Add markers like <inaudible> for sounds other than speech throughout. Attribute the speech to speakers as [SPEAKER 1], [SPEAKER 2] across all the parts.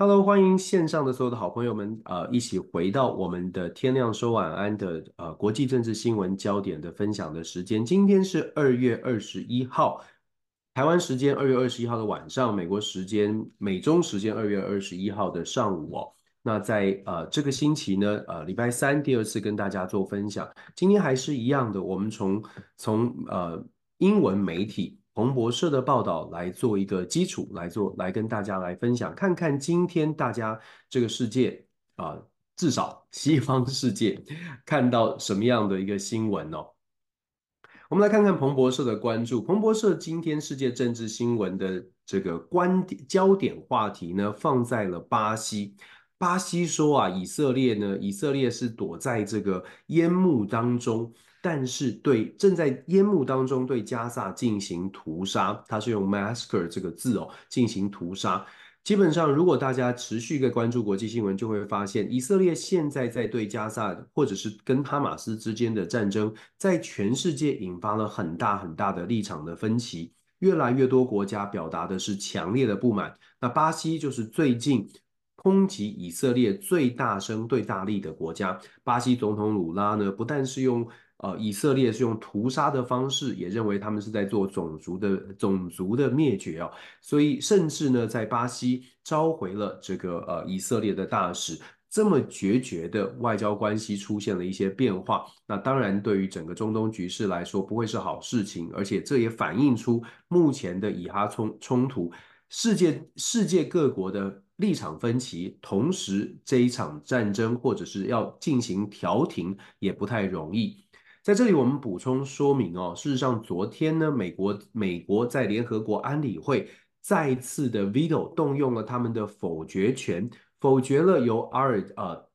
[SPEAKER 1] Hello，欢迎线上的所有的好朋友们，呃，一起回到我们的天亮说晚安的呃国际政治新闻焦点的分享的时间。今天是二月二十一号，台湾时间二月二十一号的晚上，美国时间美中时间二月二十一号的上午哦。那在呃这个星期呢，呃礼拜三第二次跟大家做分享。今天还是一样的，我们从从呃英文媒体。彭博社的报道来做一个基础，来做来跟大家来分享，看看今天大家这个世界啊、至少西方世界看到什么样的一个新闻哦。我们来看看彭博社的关注，彭博社今天世界政治新闻的这个观点焦点话题呢，放在了巴西。巴西说啊，以色列呢，以色列是躲在这个烟幕当中。但是对正在烟幕当中对加萨进行屠杀，它是用 massacre 这个字哦进行屠杀。基本上，如果大家持续的关注国际新闻，就会发现以色列现在在对加萨或者是跟哈马斯之间的战争，在全世界引发了很大很大的立场的分歧。越来越多国家表达的是强烈的不满。那巴西就是最近抨击以色列最大声、最大力的国家。巴西总统鲁拉呢，不但是用呃，以色列是用屠杀的方式，也认为他们是在做种族的种族的灭绝哦，所以甚至呢，在巴西召回了这个呃以色列的大使，这么决绝的外交关系出现了一些变化，那当然对于整个中东局势来说不会是好事情，而且这也反映出目前的以哈冲冲突，世界世界各国的立场分歧，同时这一场战争或者是要进行调停也不太容易。在这里，我们补充说明哦。事实上，昨天呢，美国美国在联合国安理会再次的 veto 动用了他们的否决权，否决了由阿尔呃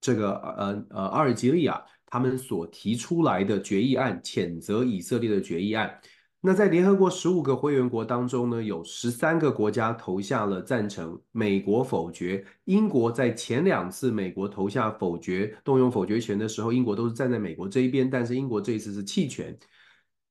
[SPEAKER 1] 这个呃呃阿尔及利亚他们所提出来的决议案，谴责以色列的决议案。那在联合国十五个会员国当中呢，有十三个国家投下了赞成，美国否决。英国在前两次美国投下否决、动用否决权的时候，英国都是站在美国这一边，但是英国这一次是弃权。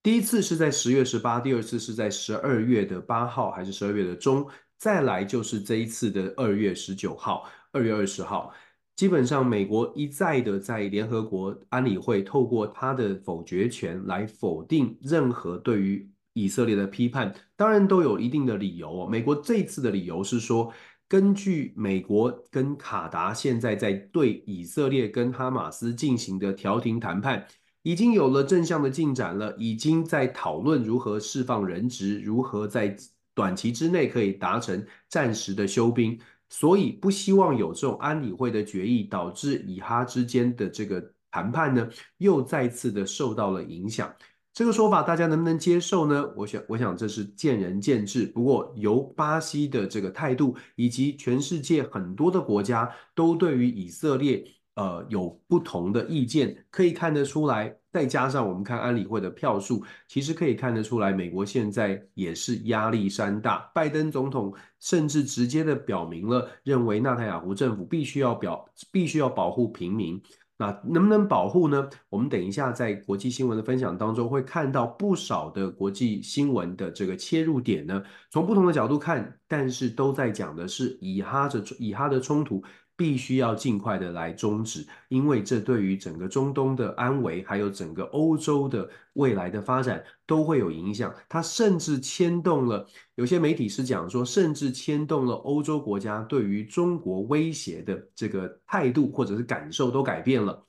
[SPEAKER 1] 第一次是在十月十八，第二次是在十二月的八号还是十二月的中，再来就是这一次的二月十九号、二月二十号。基本上，美国一再的在联合国安理会透过他的否决权来否定任何对于以色列的批判，当然都有一定的理由。美国这次的理由是说，根据美国跟卡达现在在对以色列跟哈马斯进行的调停谈判，已经有了正向的进展了，已经在讨论如何释放人质，如何在短期之内可以达成暂时的休兵。所以不希望有这种安理会的决议导致以哈之间的这个谈判呢，又再次的受到了影响。这个说法大家能不能接受呢？我想，我想这是见仁见智。不过由巴西的这个态度，以及全世界很多的国家都对于以色列。呃，有不同的意见，可以看得出来。再加上我们看安理会的票数，其实可以看得出来，美国现在也是压力山大。拜登总统甚至直接的表明了，认为纳坦雅胡政府必须要表，必须要保护平民。那能不能保护呢？我们等一下在国际新闻的分享当中会看到不少的国际新闻的这个切入点呢，从不同的角度看，但是都在讲的是以哈的以哈的冲突。必须要尽快的来终止，因为这对于整个中东的安危，还有整个欧洲的未来的发展都会有影响。它甚至牵动了，有些媒体是讲说，甚至牵动了欧洲国家对于中国威胁的这个态度或者是感受都改变了，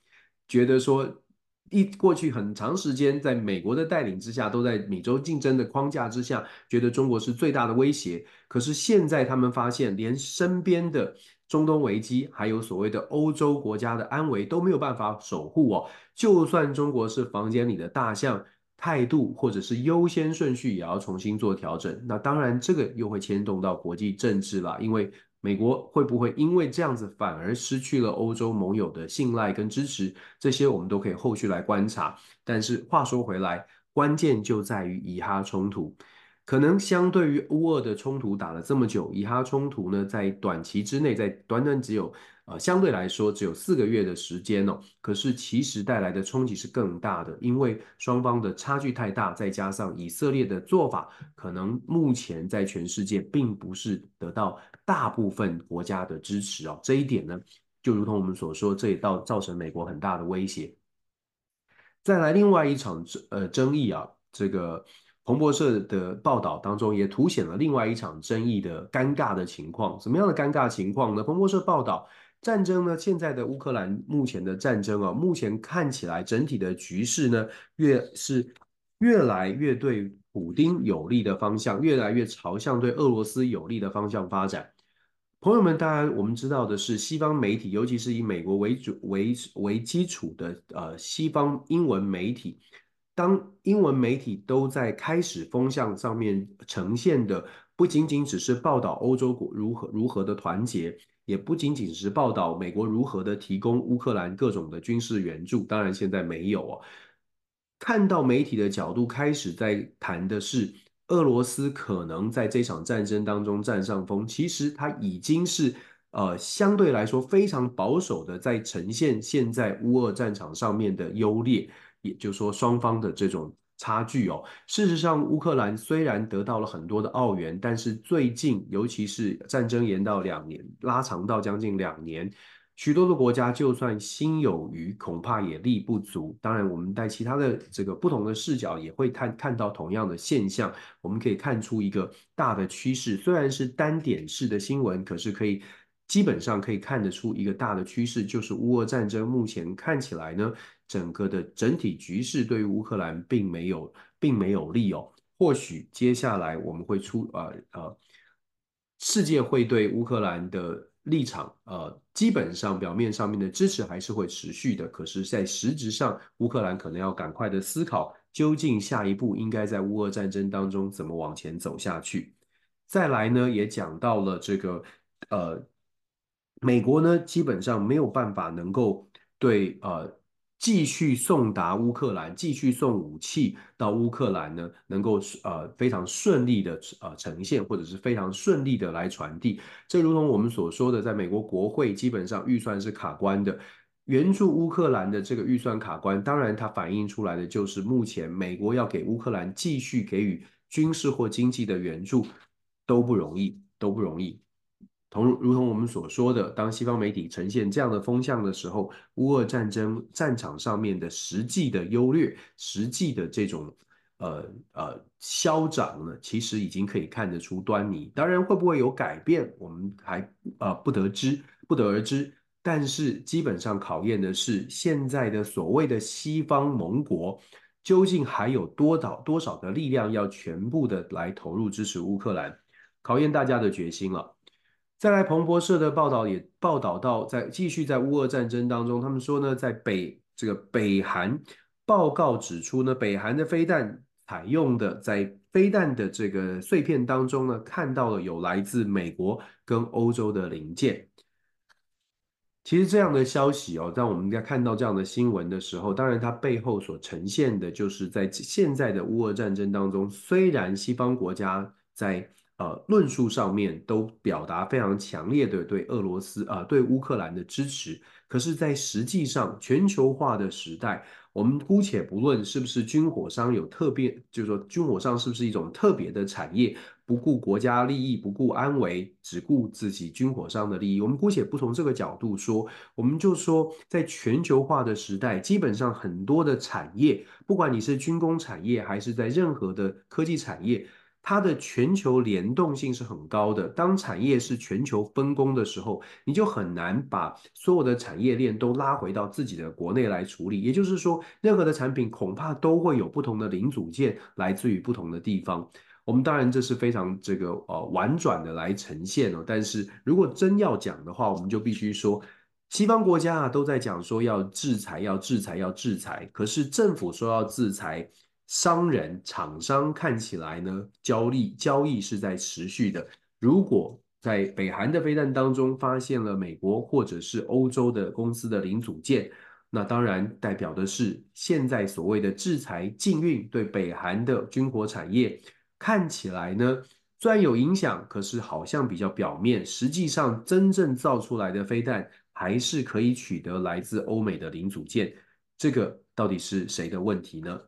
[SPEAKER 1] 觉得说。一过去很长时间，在美国的带领之下，都在美洲竞争的框架之下，觉得中国是最大的威胁。可是现在他们发现，连身边的中东危机，还有所谓的欧洲国家的安危都没有办法守护哦。就算中国是房间里的大象，态度或者是优先顺序也要重新做调整。那当然，这个又会牵动到国际政治了，因为。美国会不会因为这样子反而失去了欧洲盟友的信赖跟支持？这些我们都可以后续来观察。但是话说回来，关键就在于以哈冲突。可能相对于乌俄的冲突打了这么久，以哈冲突呢，在短期之内，在短短只有呃相对来说只有四个月的时间哦，可是其实带来的冲击是更大的，因为双方的差距太大，再加上以色列的做法，可能目前在全世界并不是得到大部分国家的支持哦。这一点呢，就如同我们所说，这也到造成美国很大的威胁。再来另外一场呃争议啊，这个。彭博社的报道当中也凸显了另外一场争议的尴尬的情况。什么样的尴尬情况呢？彭博社报道，战争呢，现在的乌克兰目前的战争啊，目前看起来整体的局势呢，越是越来越对普丁有利的方向，越来越朝向对俄罗斯有利的方向发展。朋友们，当然我们知道的是，西方媒体，尤其是以美国为主为为基础的呃西方英文媒体。当英文媒体都在开始风向上面呈现的，不仅仅只是报道欧洲国如何如何的团结，也不仅仅是报道美国如何的提供乌克兰各种的军事援助。当然现在没有哦。看到媒体的角度开始在谈的是俄罗斯可能在这场战争当中占上风，其实它已经是呃相对来说非常保守的在呈现现在乌俄战场上面的优劣。也就是说，双方的这种差距哦。事实上，乌克兰虽然得到了很多的澳元，但是最近，尤其是战争延到两年，拉长到将近两年，许多的国家就算心有余，恐怕也力不足。当然，我们在其他的这个不同的视角，也会看看到同样的现象。我们可以看出一个大的趋势，虽然是单点式的新闻，可是可以。基本上可以看得出一个大的趋势，就是乌俄战争目前看起来呢，整个的整体局势对于乌克兰并没有并没有利哦。或许接下来我们会出呃呃，世界会对乌克兰的立场呃，基本上表面上面的支持还是会持续的，可是，在实质上，乌克兰可能要赶快的思考，究竟下一步应该在乌俄战争当中怎么往前走下去。再来呢，也讲到了这个呃。美国呢，基本上没有办法能够对呃继续送达乌克兰、继续送武器到乌克兰呢，能够呃非常顺利的呃呈现，或者是非常顺利的来传递。这如同我们所说的，在美国国会基本上预算是卡关的，援助乌克兰的这个预算卡关，当然它反映出来的就是目前美国要给乌克兰继续给予军事或经济的援助都不容易，都不容易。同如同我们所说的，当西方媒体呈现这样的风向的时候，乌俄战争战场上面的实际的优劣、实际的这种呃呃消长呢，其实已经可以看得出端倪。当然，会不会有改变，我们还呃不得知，不得而知。但是基本上考验的是现在的所谓的西方盟国，究竟还有多少多少的力量要全部的来投入支持乌克兰，考验大家的决心了。再来，彭博社的报道也报道到，在继续在乌俄战争当中，他们说呢，在北这个北韩报告指出呢，北韩的飞弹采用的在飞弹的这个碎片当中呢，看到了有来自美国跟欧洲的零件。其实这样的消息哦，当我们在看到这样的新闻的时候，当然它背后所呈现的就是在现在的乌俄战争当中，虽然西方国家在呃，论述上面都表达非常强烈的对俄罗斯啊、对乌克兰的支持。可是，在实际上，全球化的时代，我们姑且不论是不是军火商有特别，就是说军火商是不是一种特别的产业，不顾国家利益，不顾安危，只顾自己军火商的利益。我们姑且不从这个角度说，我们就说，在全球化的时代，基本上很多的产业，不管你是军工产业，还是在任何的科技产业。它的全球联动性是很高的。当产业是全球分工的时候，你就很难把所有的产业链都拉回到自己的国内来处理。也就是说，任何的产品恐怕都会有不同的零组件来自于不同的地方。我们当然这是非常这个呃婉转的来呈现哦。但是如果真要讲的话，我们就必须说，西方国家啊都在讲说要制裁，要制裁，要制裁。可是政府说要制裁。商人、厂商看起来呢，交易交易是在持续的。如果在北韩的飞弹当中发现了美国或者是欧洲的公司的零组件，那当然代表的是现在所谓的制裁禁运对北韩的军火产业看起来呢，虽然有影响，可是好像比较表面，实际上真正造出来的飞弹还是可以取得来自欧美的零组件。这个到底是谁的问题呢？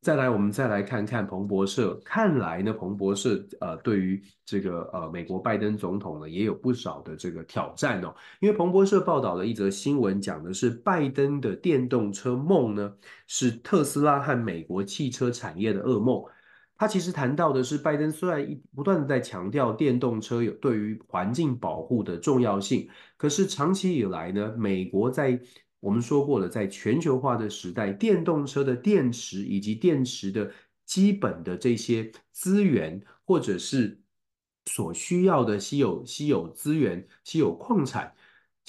[SPEAKER 1] 再来，我们再来看看彭博社。看来呢，彭博社呃，对于这个呃美国拜登总统呢，也有不少的这个挑战哦。因为彭博社报道了一则新闻，讲的是拜登的电动车梦呢，是特斯拉和美国汽车产业的噩梦。他其实谈到的是，拜登虽然一不断的在强调电动车有对于环境保护的重要性，可是长期以来呢，美国在我们说过了，在全球化的时代，电动车的电池以及电池的基本的这些资源，或者是所需要的稀有稀有资源、稀有矿产。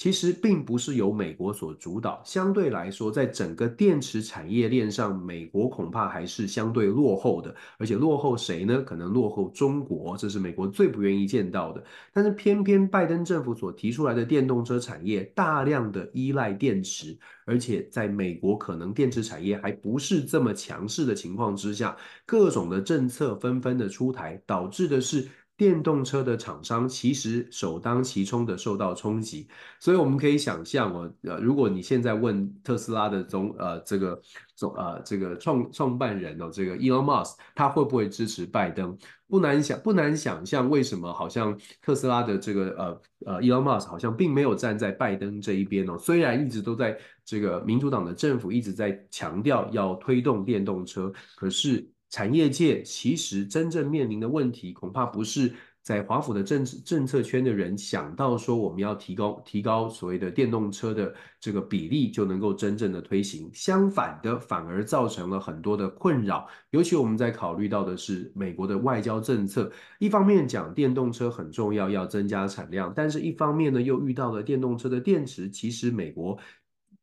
[SPEAKER 1] 其实并不是由美国所主导，相对来说，在整个电池产业链上，美国恐怕还是相对落后的。而且落后谁呢？可能落后中国，这是美国最不愿意见到的。但是偏偏拜登政府所提出来的电动车产业大量的依赖电池，而且在美国可能电池产业还不是这么强势的情况之下，各种的政策纷纷的出台，导致的是。电动车的厂商其实首当其冲的受到冲击，所以我们可以想象哦，呃，如果你现在问特斯拉的总呃这个总呃这个创创办人哦，这个 Elon Musk 他会不会支持拜登？不难想不难想象，为什么好像特斯拉的这个呃呃 Elon Musk 好像并没有站在拜登这一边哦，虽然一直都在这个民主党的政府一直在强调要推动电动车，可是。产业界其实真正面临的问题，恐怕不是在华府的政治政策圈的人想到说我们要提高提高所谓的电动车的这个比例就能够真正的推行。相反的，反而造成了很多的困扰。尤其我们在考虑到的是美国的外交政策，一方面讲电动车很重要，要增加产量，但是一方面呢，又遇到了电动车的电池，其实美国。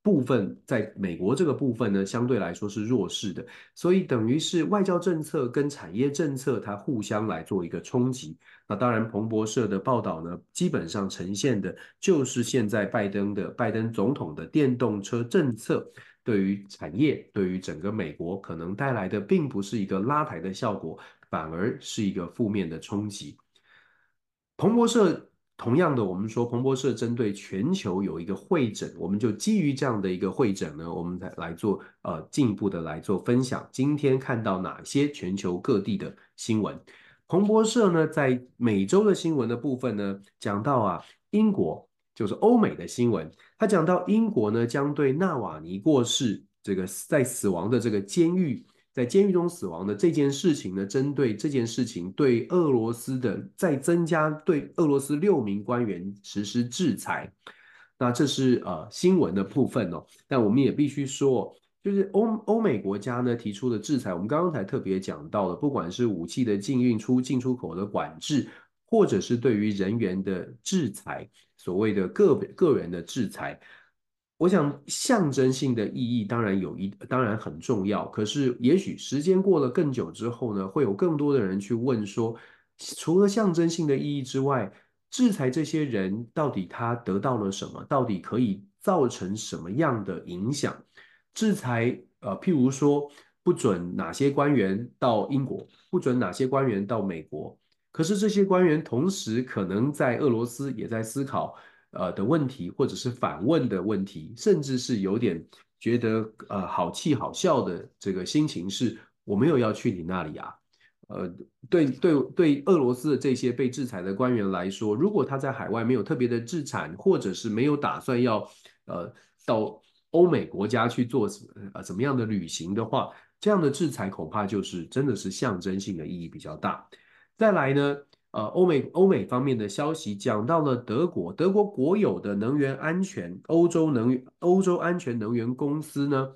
[SPEAKER 1] 部分在美国这个部分呢，相对来说是弱势的，所以等于是外交政策跟产业政策它互相来做一个冲击。那当然，彭博社的报道呢，基本上呈现的就是现在拜登的拜登总统的电动车政策对于产业、对于整个美国可能带来的，并不是一个拉抬的效果，反而是一个负面的冲击。彭博社。同样的，我们说彭博社针对全球有一个会诊，我们就基于这样的一个会诊呢，我们来来做呃进一步的来做分享。今天看到哪些全球各地的新闻？彭博社呢，在美洲的新闻的部分呢，讲到啊，英国就是欧美的新闻，他讲到英国呢将对纳瓦尼过世这个在死亡的这个监狱。在监狱中死亡的这件事情呢，针对这件事情对俄罗斯的再增加对俄罗斯六名官员实施制裁，那这是呃新闻的部分哦。但我们也必须说，就是欧欧美国家呢提出的制裁，我们刚刚才特别讲到了，不管是武器的禁运出进出口的管制，或者是对于人员的制裁，所谓的个个人的制裁。我想象征性的意义当然有一，当然很重要。可是也许时间过了更久之后呢，会有更多的人去问说，除了象征性的意义之外，制裁这些人到底他得到了什么？到底可以造成什么样的影响？制裁，呃，譬如说不准哪些官员到英国，不准哪些官员到美国。可是这些官员同时可能在俄罗斯也在思考。呃的问题，或者是反问的问题，甚至是有点觉得呃好气好笑的这个心情是，我没有要去你那里啊，呃，对对对，俄罗斯的这些被制裁的官员来说，如果他在海外没有特别的制产，或者是没有打算要呃到欧美国家去做呃怎么样的旅行的话，这样的制裁恐怕就是真的是象征性的意义比较大。再来呢，呃，欧美欧美方面的消息讲到了德国，德国国有的能源安全欧洲能源欧洲安全能源公司呢。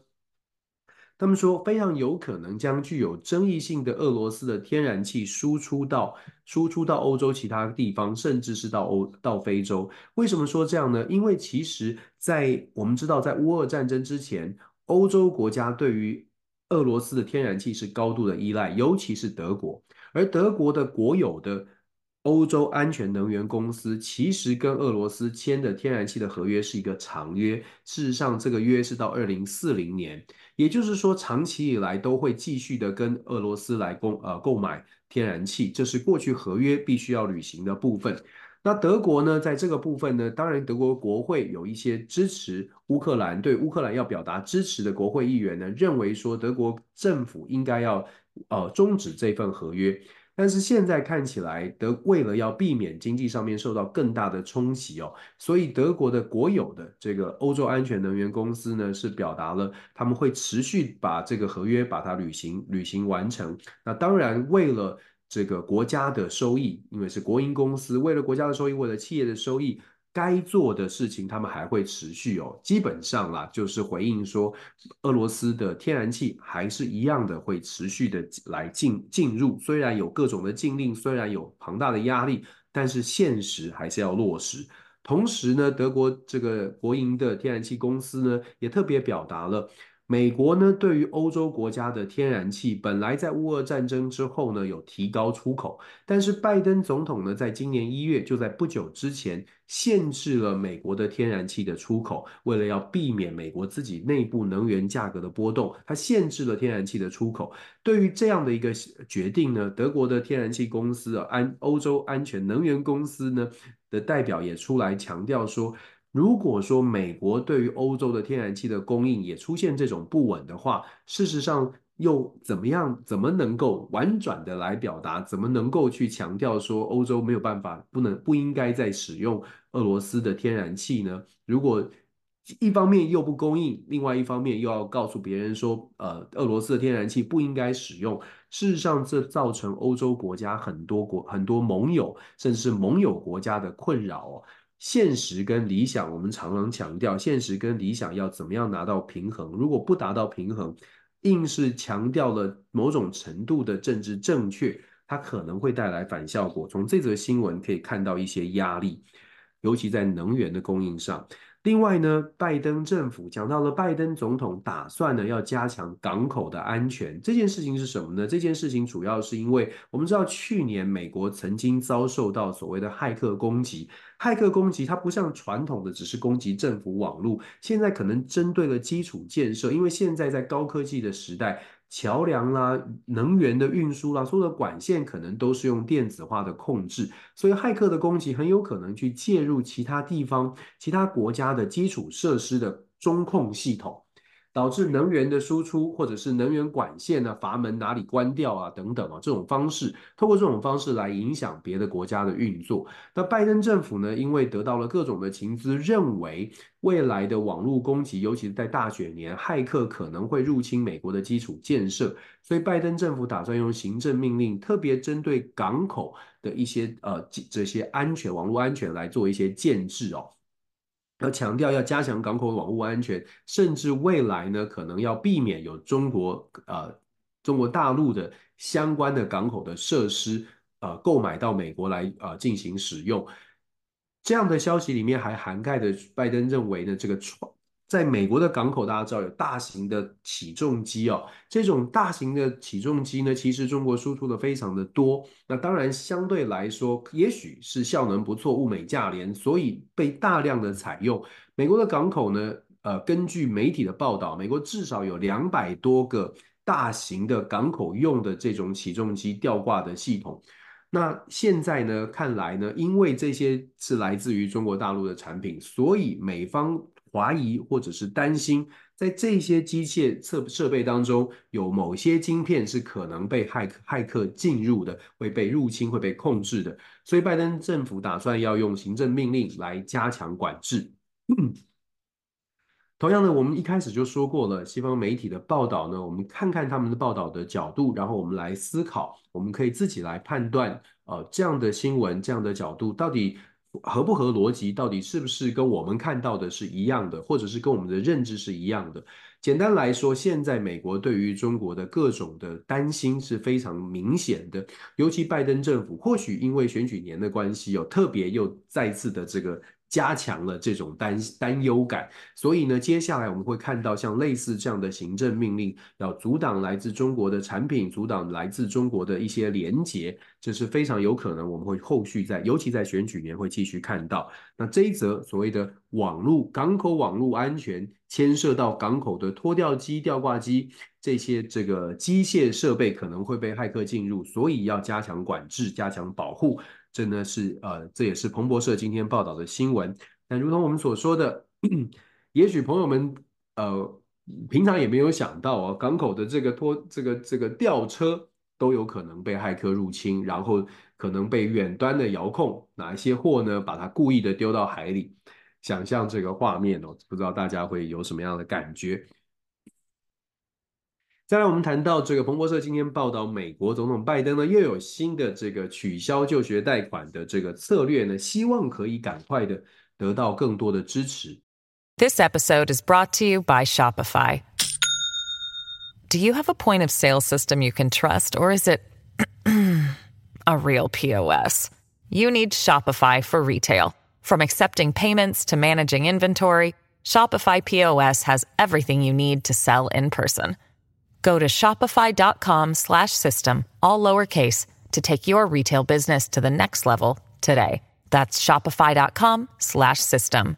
[SPEAKER 1] 他们说，非常有可能将具有争议性的俄罗斯的天然气输出到输出到欧洲其他地方，甚至是到欧到非洲。为什么说这样呢？因为其实，在我们知道，在乌俄战争之前，欧洲国家对于俄罗斯的天然气是高度的依赖，尤其是德国，而德国的国有的。欧洲安全能源公司其实跟俄罗斯签的天然气的合约是一个长约，事实上这个约是到二零四零年，也就是说长期以来都会继续的跟俄罗斯来购呃购买天然气，这是过去合约必须要履行的部分。那德国呢，在这个部分呢，当然德国国会有一些支持乌克兰，对乌克兰要表达支持的国会议员呢，认为说德国政府应该要呃终止这份合约。但是现在看起来，德为了要避免经济上面受到更大的冲击哦，所以德国的国有的这个欧洲安全能源公司呢，是表达了他们会持续把这个合约把它履行履行完成。那当然，为了这个国家的收益，因为是国营公司，为了国家的收益，为了企业的收益。该做的事情，他们还会持续哦。基本上啦，就是回应说，俄罗斯的天然气还是一样的会持续的来进进入。虽然有各种的禁令，虽然有庞大的压力，但是现实还是要落实。同时呢，德国这个国营的天然气公司呢，也特别表达了。美国呢，对于欧洲国家的天然气，本来在乌俄战争之后呢，有提高出口，但是拜登总统呢，在今年一月，就在不久之前，限制了美国的天然气的出口，为了要避免美国自己内部能源价格的波动，他限制了天然气的出口。对于这样的一个决定呢，德国的天然气公司啊，安欧洲安全能源公司呢的代表也出来强调说。如果说美国对于欧洲的天然气的供应也出现这种不稳的话，事实上又怎么样？怎么能够婉转的来表达？怎么能够去强调说欧洲没有办法、不能、不应该再使用俄罗斯的天然气呢？如果一方面又不供应，另外一方面又要告诉别人说，呃，俄罗斯的天然气不应该使用，事实上这造成欧洲国家很多国、很多盟友，甚至是盟友国家的困扰。现实跟理想，我们常常强调，现实跟理想要怎么样拿到平衡？如果不达到平衡，硬是强调了某种程度的政治正确，它可能会带来反效果。从这则新闻可以看到一些压力，尤其在能源的供应上。另外呢，拜登政府讲到了拜登总统打算呢要加强港口的安全，这件事情是什么呢？这件事情主要是因为我们知道去年美国曾经遭受到所谓的骇客攻击，骇客攻击它不像传统的只是攻击政府网络，现在可能针对了基础建设，因为现在在高科技的时代。桥梁啦、能源的运输啦，所有的管线可能都是用电子化的控制，所以骇客的攻击很有可能去介入其他地方、其他国家的基础设施的中控系统。导致能源的输出，或者是能源管线呢，阀门哪里关掉啊，等等啊，这种方式，透过这种方式来影响别的国家的运作。那拜登政府呢，因为得到了各种的情资，认为未来的网络攻击，尤其是在大选年，骇客可能会入侵美国的基础建设，所以拜登政府打算用行政命令，特别针对港口的一些呃这些安全网络安全来做一些建制哦。要强调要加强港口网络安全，甚至未来呢，可能要避免有中国呃中国大陆的相关的港口的设施呃购买到美国来呃进行使用。这样的消息里面还涵盖的，拜登认为呢，这个创。在美国的港口，大家知道有大型的起重机哦，这种大型的起重机呢，其实中国输出的非常的多。那当然相对来说，也许是效能不错，物美价廉，所以被大量的采用。美国的港口呢，呃，根据媒体的报道，美国至少有两百多个大型的港口用的这种起重机吊挂的系统。那现在呢，看来呢，因为这些是来自于中国大陆的产品，所以美方。怀疑或者是担心，在这些机械设设备当中有某些晶片是可能被骇骇客进入的，会被入侵、会被控制的。所以拜登政府打算要用行政命令来加强管制。同样的，我们一开始就说过了，西方媒体的报道呢，我们看看他们的报道的角度，然后我们来思考，我们可以自己来判断，呃，这样的新闻，这样的角度到底合不合逻辑，到底是不是跟我们看到的是一样的，或者是跟我们的认知是一样的。简单来说，现在美国对于中国的各种的担心是非常明显的，尤其拜登政府或许因为选举年的关系，有特别又再次的这个。加强了这种担担忧感，所以呢，接下来我们会看到像类似这样的行政命令，要阻挡来自中国的产品，阻挡来自中国的一些连结，这是非常有可能我们会后续在，尤其在选举年会继续看到。那这一则所谓的网络港口网络安全，牵涉到港口的拖吊机、吊挂机这些这个机械设备可能会被骇客进入，所以要加强管制、加强保护。这呢是呃，这也是彭博社今天报道的新闻。但如同我们所说的，也许朋友们呃平常也没有想到哦，港口的这个拖这个这个吊车都有可能被骇客入侵，然后可能被远端的遥控，哪一些货呢，把它故意的丢到海里。想象这个画面哦，不知道大家会有什么样的感觉。再来，我们谈到这个彭博社今天报道，美国总统拜登呢又有新的这个取消就学贷款的这个策略呢，希望可以赶快的得到更多的支持。
[SPEAKER 2] This episode is brought to you by Shopify. Do you have a point of sale system you can trust, or is it <clears throat> a real POS? You need Shopify for retail. From accepting payments to managing inventory, Shopify POS has everything you need to sell in person. Go to shopify.com slash system, all lowercase, to take your retail business to the next level today. That's shopify.com slash system.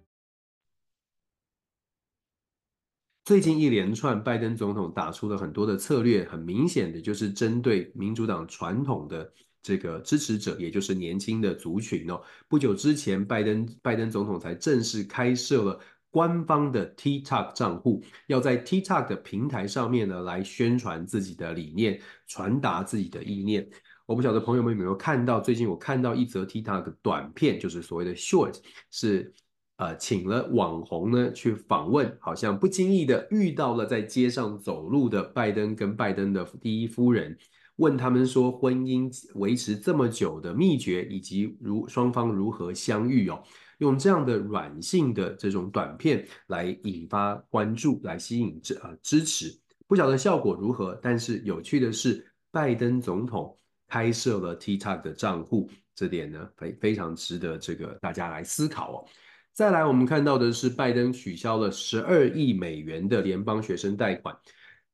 [SPEAKER 1] 最近一连串拜登总统打出了很多的策略，很明显的就是针对民主党传统的这个支持者，也就是年轻的族群哦。不久之前，拜登拜登总统才正式开设了。官方的 TikTok 账户要在 TikTok 的平台上面呢，来宣传自己的理念，传达自己的意念。我不晓得朋友们有没有看到，最近我看到一则 TikTok 短片，就是所谓的 Short，是呃请了网红呢去访问，好像不经意的遇到了在街上走路的拜登跟拜登的第一夫人，问他们说婚姻维持这么久的秘诀，以及如双方如何相遇哦。用这样的软性的这种短片来引发关注，来吸引支呃支持，不晓得效果如何。但是有趣的是，拜登总统开设了 TikTok 的账户，这点呢非非常值得这个大家来思考哦。再来，我们看到的是拜登取消了十二亿美元的联邦学生贷款，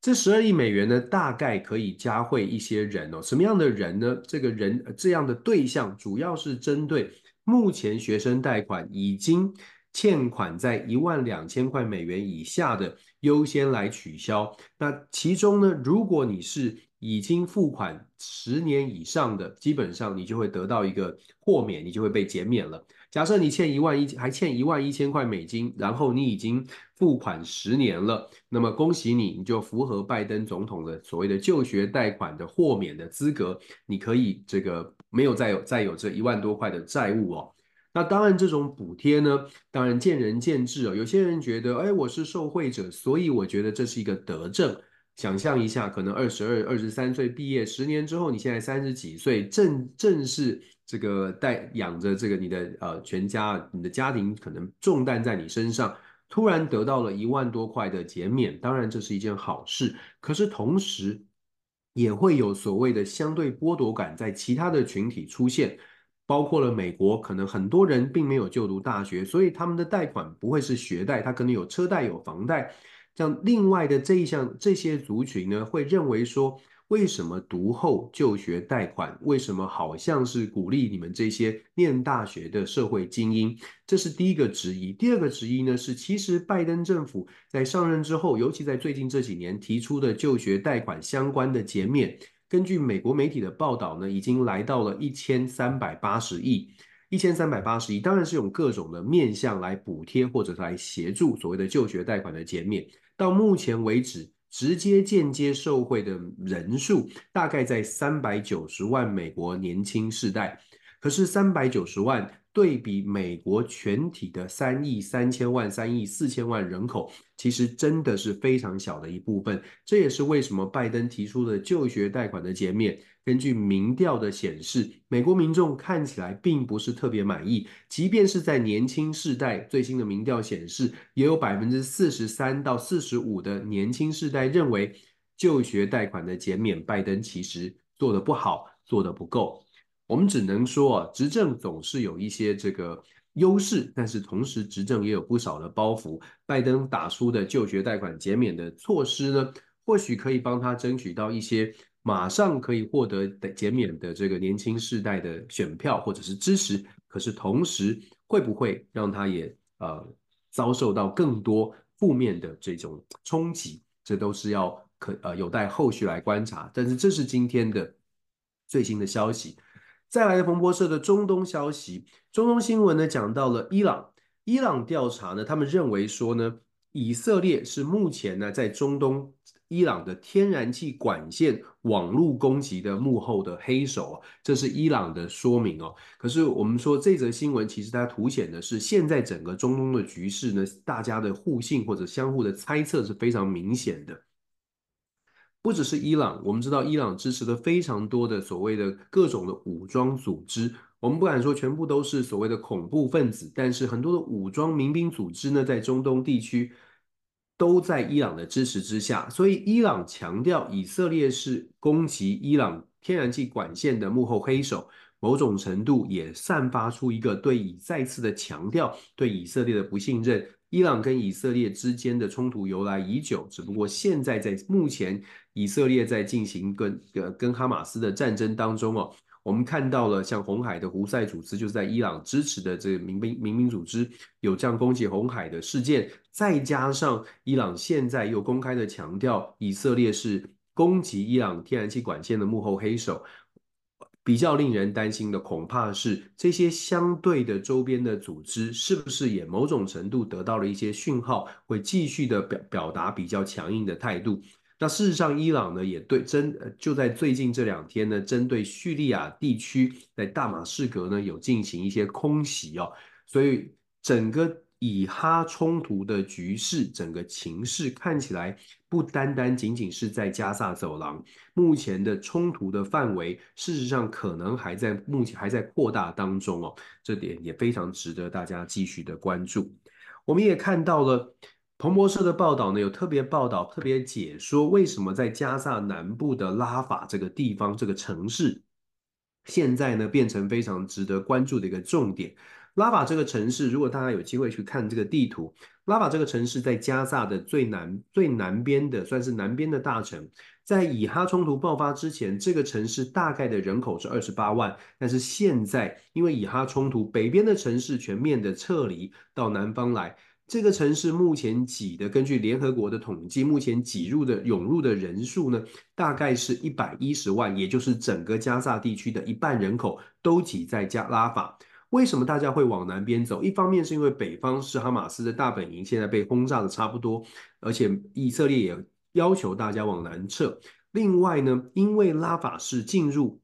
[SPEAKER 1] 这十二亿美元呢，大概可以加惠一些人哦。什么样的人呢？这个人这样的对象主要是针对。目前学生贷款已经欠款在一万两千块美元以下的，优先来取消。那其中呢，如果你是已经付款十年以上的，基本上你就会得到一个豁免，你就会被减免了。假设你欠一万一，还欠一万一千块美金，然后你已经付款十年了，那么恭喜你，你就符合拜登总统的所谓的就学贷款的豁免的资格，你可以这个。没有再有再有这一万多块的债务哦，那当然这种补贴呢，当然见仁见智哦。有些人觉得，哎，我是受惠者，所以我觉得这是一个德政。想象一下，可能二十二、二十三岁毕业，十年之后你现在三十几岁，正正是这个带养着这个你的呃全家，你的家庭可能重担在你身上，突然得到了一万多块的减免，当然这是一件好事。可是同时，也会有所谓的相对剥夺感在其他的群体出现，包括了美国，可能很多人并没有就读大学，所以他们的贷款不会是学贷，他可能有车贷、有房贷。像另外的这一项这些族群呢，会认为说，为什么读后就学贷款？为什么好像是鼓励你们这些念大学的社会精英？这是第一个质疑。第二个质疑呢，是其实拜登政府在上任之后，尤其在最近这几年提出的就学贷款相关的减免。根据美国媒体的报道呢，已经来到了一千三百八十亿，一千三百八十亿，当然是用各种的面向来补贴或者来协助所谓的就学贷款的减免。到目前为止，直接间接受贿的人数大概在三百九十万美国年轻世代，可是三百九十万。对比美国全体的三亿三千万、三亿四千万人口，其实真的是非常小的一部分。这也是为什么拜登提出的就学贷款的减免。根据民调的显示，美国民众看起来并不是特别满意。即便是在年轻世代，最新的民调显示，也有百分之四十三到四十五的年轻世代认为就学贷款的减免，拜登其实做得不好，做得不够。我们只能说啊，执政总是有一些这个优势，但是同时执政也有不少的包袱。拜登打出的就学贷款减免的措施呢，或许可以帮他争取到一些马上可以获得的减免的这个年轻世代的选票或者是支持。可是同时会不会让他也呃遭受到更多负面的这种冲击？这都是要可呃有待后续来观察。但是这是今天的最新的消息。再来的彭博社的中东消息，中东新闻呢讲到了伊朗，伊朗调查呢，他们认为说呢，以色列是目前呢在中东伊朗的天然气管线网络攻击的幕后的黑手，这是伊朗的说明哦。可是我们说这则新闻其实它凸显的是，现在整个中东的局势呢，大家的互信或者相互的猜测是非常明显的。不只是伊朗，我们知道伊朗支持了非常多的所谓的各种的武装组织。我们不敢说全部都是所谓的恐怖分子，但是很多的武装民兵组织呢，在中东地区都在伊朗的支持之下。所以伊朗强调以色列是攻击伊朗天然气管线的幕后黑手，某种程度也散发出一个对以再次的强调对以色列的不信任。伊朗跟以色列之间的冲突由来已久，只不过现在在目前以色列在进行跟呃跟哈马斯的战争当中哦，我们看到了像红海的胡塞组织，就是在伊朗支持的这个民兵民兵组织有这样攻击红海的事件，再加上伊朗现在又公开的强调以色列是攻击伊朗天然气管线的幕后黑手。比较令人担心的，恐怕是这些相对的周边的组织，是不是也某种程度得到了一些讯号，会继续的表表达比较强硬的态度？那事实上，伊朗呢也对针就在最近这两天呢，针对叙利亚地区在大马士革呢有进行一些空袭哦，所以整个。以哈冲突的局势，整个情势看起来不单单仅仅是在加萨走廊，目前的冲突的范围，事实上可能还在目前还在扩大当中哦，这点也非常值得大家继续的关注。我们也看到了彭博社的报道呢，有特别报道特别解说，为什么在加萨南部的拉法这个地方这个城市，现在呢变成非常值得关注的一个重点。拉法这个城市，如果大家有机会去看这个地图，拉法这个城市在加萨的最南最南边的，算是南边的大城。在以哈冲突爆发之前，这个城市大概的人口是二十八万，但是现在因为以哈冲突，北边的城市全面的撤离到南方来，这个城市目前挤的，根据联合国的统计，目前挤入的涌入的人数呢，大概是一百一十万，也就是整个加萨地区的一半人口都挤在加拉法。为什么大家会往南边走？一方面是因为北方是哈马斯的大本营，现在被轰炸的差不多，而且以色列也要求大家往南撤。另外呢，因为拉法是进入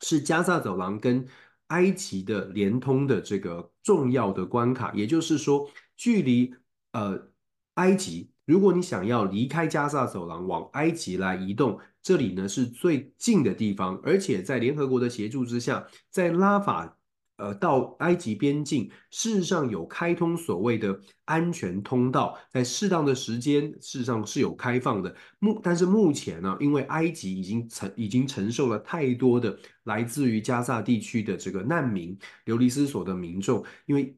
[SPEAKER 1] 是加萨走廊跟埃及的连通的这个重要的关卡，也就是说，距离呃埃及，如果你想要离开加萨走廊往埃及来移动，这里呢是最近的地方，而且在联合国的协助之下，在拉法。呃，到埃及边境，事实上有开通所谓的安全通道，在适当的时间，事实上是有开放的。目但是目前呢，因为埃及已经承已经承受了太多的来自于加萨地区的这个难民流离失所的民众，因为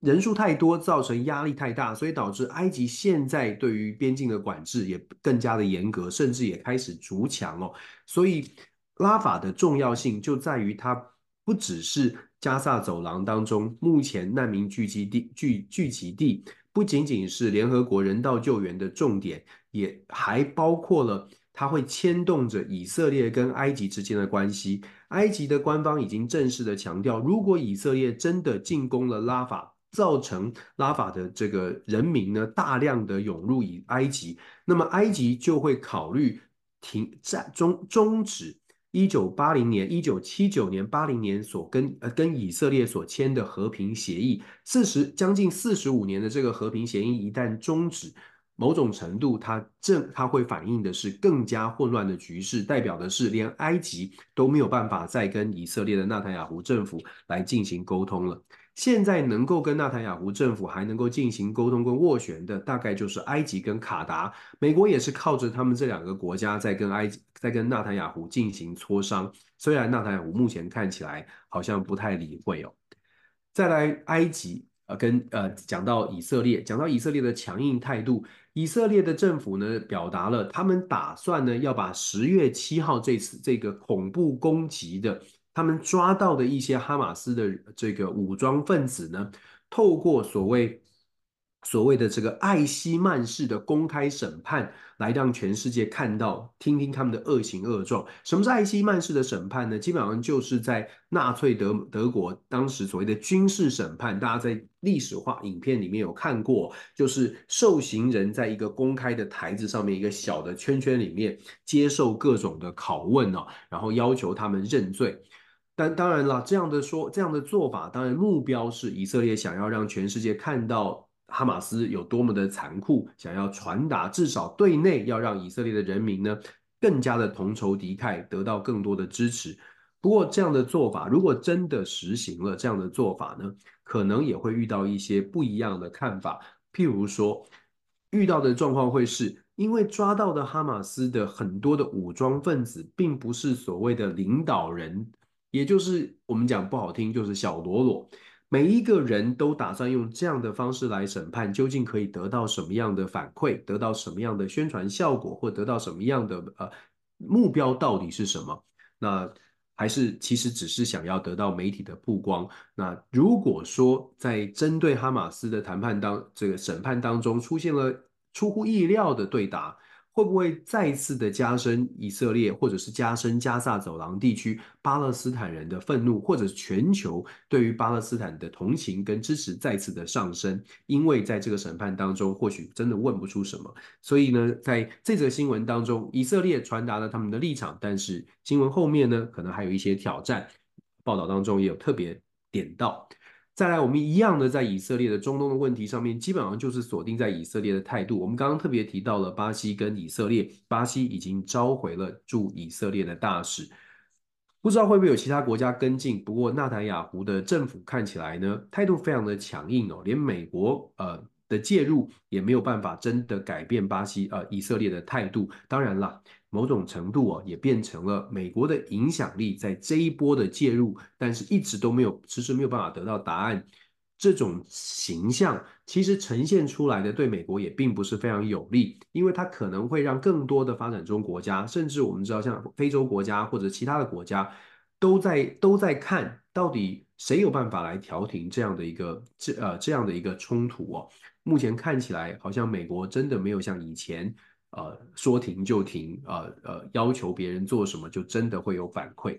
[SPEAKER 1] 人数太多，造成压力太大，所以导致埃及现在对于边境的管制也更加的严格，甚至也开始筑墙哦。所以拉法的重要性就在于它不只是。加萨走廊当中，目前难民聚集地聚聚集地不仅仅是联合国人道救援的重点，也还包括了它会牵动着以色列跟埃及之间的关系。埃及的官方已经正式的强调，如果以色列真的进攻了拉法，造成拉法的这个人民呢大量的涌入以埃及，那么埃及就会考虑停战终终止。一九八零年、一九七九年、八零年所跟呃跟以色列所签的和平协议，四十将近四十五年的这个和平协议一旦终止，某种程度它正它会反映的是更加混乱的局势，代表的是连埃及都没有办法再跟以色列的纳坦雅胡政府来进行沟通了。现在能够跟纳坦雅胡政府还能够进行沟通跟斡旋的，大概就是埃及跟卡达。美国也是靠着他们这两个国家在跟埃及、在跟纳坦雅胡进行磋商。虽然纳坦雅胡目前看起来好像不太理会哦。再来，埃及呃跟呃讲到以色列，讲到以色列的强硬态度，以色列的政府呢表达了他们打算呢要把十月七号这次这个恐怖攻击的。他们抓到的一些哈马斯的这个武装分子呢，透过所谓所谓的这个艾希曼式的公开审判，来让全世界看到、听听他们的恶行恶状。什么是艾希曼式的审判呢？基本上就是在纳粹德德国当时所谓的军事审判，大家在历史化影片里面有看过，就是受刑人在一个公开的台子上面，一个小的圈圈里面接受各种的拷问哦，然后要求他们认罪。但当然了，这样的说，这样的做法，当然目标是以色列想要让全世界看到哈马斯有多么的残酷，想要传达，至少对内要让以色列的人民呢更加的同仇敌忾，得到更多的支持。不过这样的做法，如果真的实行了这样的做法呢，可能也会遇到一些不一样的看法。譬如说，遇到的状况会是因为抓到的哈马斯的很多的武装分子，并不是所谓的领导人。也就是我们讲不好听，就是小喽啰。每一个人都打算用这样的方式来审判，究竟可以得到什么样的反馈，得到什么样的宣传效果，或得到什么样的呃目标到底是什么？那还是其实只是想要得到媒体的曝光。那如果说在针对哈马斯的谈判当这个审判当中出现了出乎意料的对答。会不会再次的加深以色列，或者是加深加萨走廊地区巴勒斯坦人的愤怒，或者全球对于巴勒斯坦的同情跟支持再次的上升？因为在这个审判当中，或许真的问不出什么。所以呢，在这则新闻当中，以色列传达了他们的立场，但是新闻后面呢，可能还有一些挑战。报道当中也有特别点到。再来，我们一样的在以色列的中东的问题上面，基本上就是锁定在以色列的态度。我们刚刚特别提到了巴西跟以色列，巴西已经召回了驻以色列的大使，不知道会不会有其他国家跟进。不过，纳坦雅胡的政府看起来呢，态度非常的强硬哦，连美国呃的介入也没有办法真的改变巴西呃以色列的态度。当然了。某种程度哦，也变成了美国的影响力在这一波的介入，但是一直都没有，迟迟没有办法得到答案。这种形象其实呈现出来的对美国也并不是非常有利，因为它可能会让更多的发展中国家，甚至我们知道像非洲国家或者其他的国家，都在都在看到底谁有办法来调停这样的一个这呃这样的一个冲突哦。目前看起来好像美国真的没有像以前。呃，说停就停，呃呃，要求别人做什么就真的会有反馈。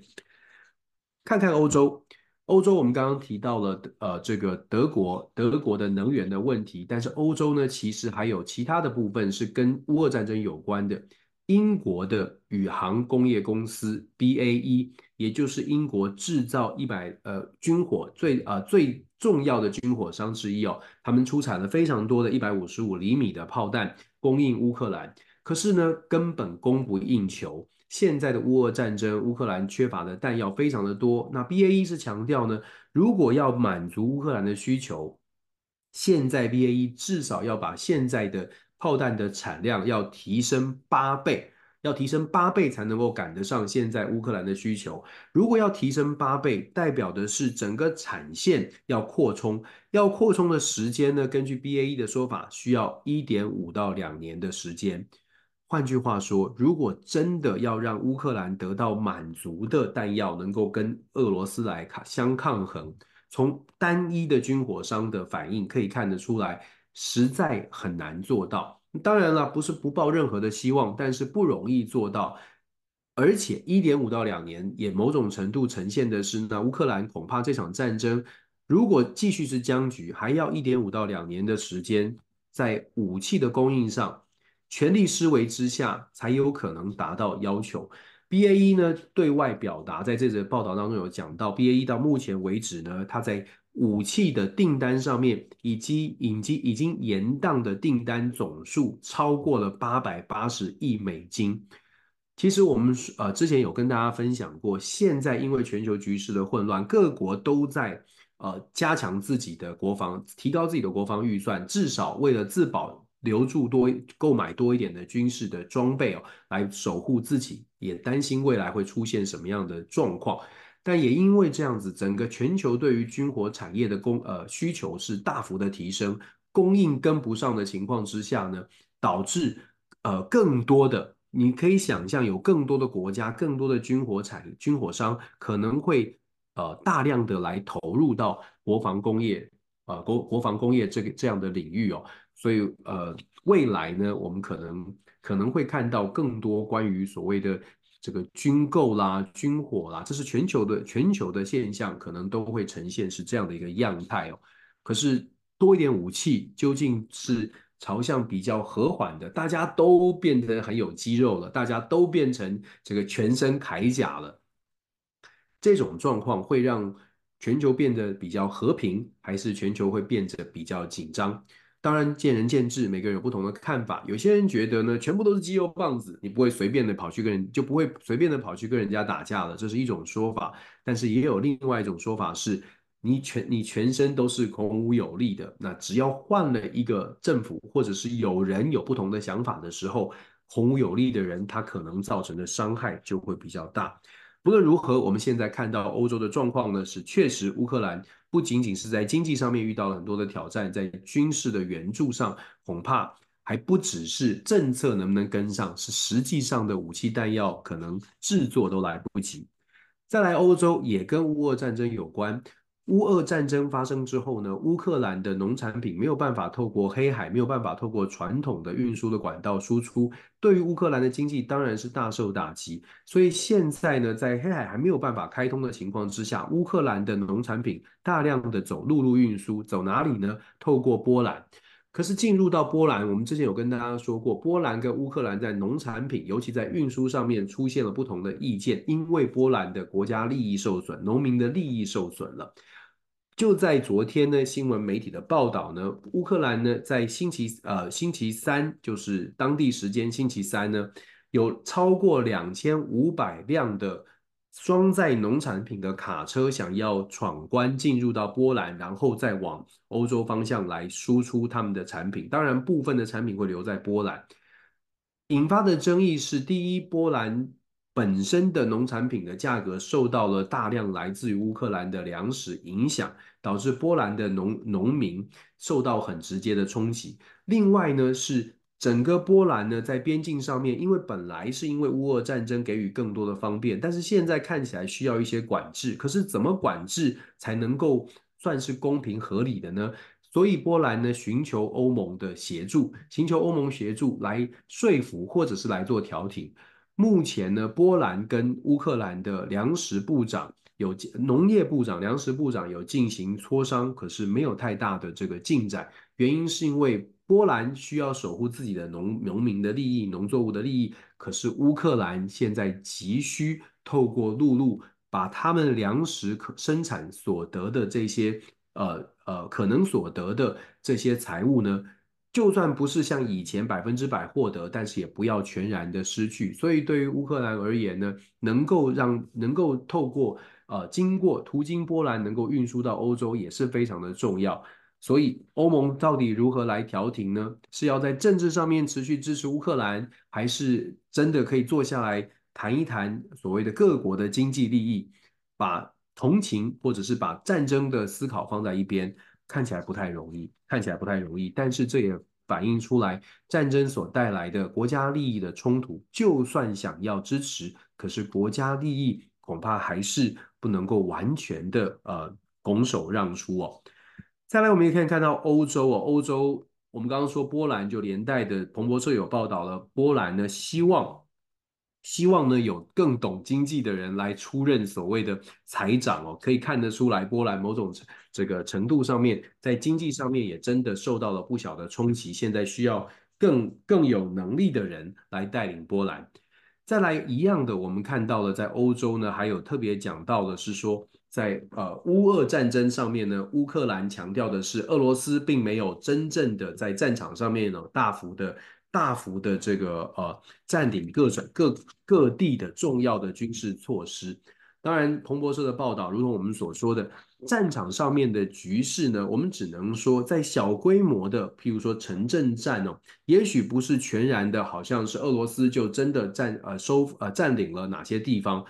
[SPEAKER 1] 看看欧洲，欧洲我们刚刚提到了，呃，这个德国德国的能源的问题，但是欧洲呢，其实还有其他的部分是跟乌俄战争有关的。英国的宇航工业公司 BAE，也就是英国制造一百呃军火最呃最重要的军火商之一哦，他们出产了非常多的一百五十五厘米的炮弹。供应乌克兰，可是呢，根本供不应求。现在的乌俄战争，乌克兰缺乏的弹药非常的多。那 BAE 是强调呢，如果要满足乌克兰的需求，现在 BAE 至少要把现在的炮弹的产量要提升八倍。要提升八倍才能够赶得上现在乌克兰的需求。如果要提升八倍，代表的是整个产线要扩充，要扩充的时间呢？根据 BAE 的说法，需要一点五到两年的时间。换句话说，如果真的要让乌克兰得到满足的弹药，能够跟俄罗斯来相抗衡，从单一的军火商的反应可以看得出来，实在很难做到。当然了，不是不抱任何的希望，但是不容易做到。而且一点五到两年，也某种程度呈现的是，那乌克兰恐怕这场战争如果继续是僵局，还要一点五到两年的时间，在武器的供应上全力施为之下，才有可能达到要求。BAE 呢，对外表达，在这则报道当中有讲到，BAE 到目前为止呢，它在武器的订单上面，以及以及已经延宕的订单总数超过了八百八十亿美金。其实我们呃之前有跟大家分享过，现在因为全球局势的混乱，各国都在呃加强自己的国防，提高自己的国防预算，至少为了自保，留住多购买多一点的军事的装备哦，来守护自己，也担心未来会出现什么样的状况。但也因为这样子，整个全球对于军火产业的供呃需求是大幅的提升，供应跟不上的情况之下呢，导致呃更多的，你可以想象有更多的国家、更多的军火产军火商可能会呃大量的来投入到国防工业呃国国防工业这个这样的领域哦，所以呃未来呢，我们可能可能会看到更多关于所谓的。这个军购啦、军火啦，这是全球的全球的现象，可能都会呈现是这样的一个样态哦。可是多一点武器，究竟是朝向比较和缓的，大家都变得很有肌肉了，大家都变成这个全身铠甲了，这种状况会让全球变得比较和平，还是全球会变得比较紧张？当然，见仁见智，每个人有不同的看法。有些人觉得呢，全部都是肌肉棒子，你不会随便的跑去跟人，就不会随便的跑去跟人家打架了，这是一种说法。但是也有另外一种说法是，你全你全身都是孔武有力的，那只要换了一个政府，或者是有人有不同的想法的时候，孔武有力的人他可能造成的伤害就会比较大。不论如何，我们现在看到欧洲的状况呢，是确实乌克兰。不仅仅是在经济上面遇到了很多的挑战，在军事的援助上，恐怕还不只是政策能不能跟上，是实际上的武器弹药可能制作都来不及。再来，欧洲也跟乌俄战争有关。乌俄战争发生之后呢，乌克兰的农产品没有办法透过黑海，没有办法透过传统的运输的管道输出，对于乌克兰的经济当然是大受打击。所以现在呢，在黑海还没有办法开通的情况之下，乌克兰的农产品大量的走陆路运输，走哪里呢？透过波兰。可是进入到波兰，我们之前有跟大家说过，波兰跟乌克兰在农产品，尤其在运输上面出现了不同的意见，因为波兰的国家利益受损，农民的利益受损了。就在昨天呢，新闻媒体的报道呢，乌克兰呢在星期呃星期三，就是当地时间星期三呢，有超过两千五百辆的装载农产品的卡车想要闯关进入到波兰，然后再往欧洲方向来输出他们的产品。当然，部分的产品会留在波兰。引发的争议是，第一，波兰。本身的农产品的价格受到了大量来自于乌克兰的粮食影响，导致波兰的农农民受到很直接的冲击。另外呢，是整个波兰呢在边境上面，因为本来是因为乌俄战争给予更多的方便，但是现在看起来需要一些管制。可是怎么管制才能够算是公平合理的呢？所以波兰呢寻求欧盟的协助，寻求欧盟协助来说服或者是来做调停。目前呢，波兰跟乌克兰的粮食部长有农业部长、粮食部长有进行磋商，可是没有太大的这个进展。原因是因为波兰需要守护自己的农农民的利益、农作物的利益，可是乌克兰现在急需透过陆路把他们粮食可生产所得的这些呃呃可能所得的这些财物呢，就算不是像以前百分之百获得，但是也不要全然的失去。所以对于乌克兰而言呢，能够让能够透过呃经过途经波兰，能够运输到欧洲也是非常的重要。所以欧盟到底如何来调停呢？是要在政治上面持续支持乌克兰，还是真的可以坐下来谈一谈所谓的各国的经济利益，把同情或者是把战争的思考放在一边？看起来不太容易，看起来不太容易，但是这也反映出来战争所带来的国家利益的冲突。就算想要支持，可是国家利益恐怕还是不能够完全的呃拱手让出哦。再来，我们也可以看到欧洲哦，欧洲我们刚刚说波兰就连带的彭博社有报道了，波兰呢希望。希望呢有更懂经济的人来出任所谓的财长哦，可以看得出来，波兰某种这个程度上面，在经济上面也真的受到了不小的冲击，现在需要更更有能力的人来带领波兰。再来一样的，我们看到了在欧洲呢，还有特别讲到的是说，在呃乌俄战争上面呢，乌克兰强调的是俄罗斯并没有真正的在战场上面呢大幅的。大幅的这个呃占领各省各各地的重要的军事措施。当然，彭博社的报道，如同我们所说的，战场上面的局势呢，我们只能说在小规模的，譬如说城镇战哦，也许不是全然的，好像是俄罗斯就真的占呃收呃占领了哪些地方。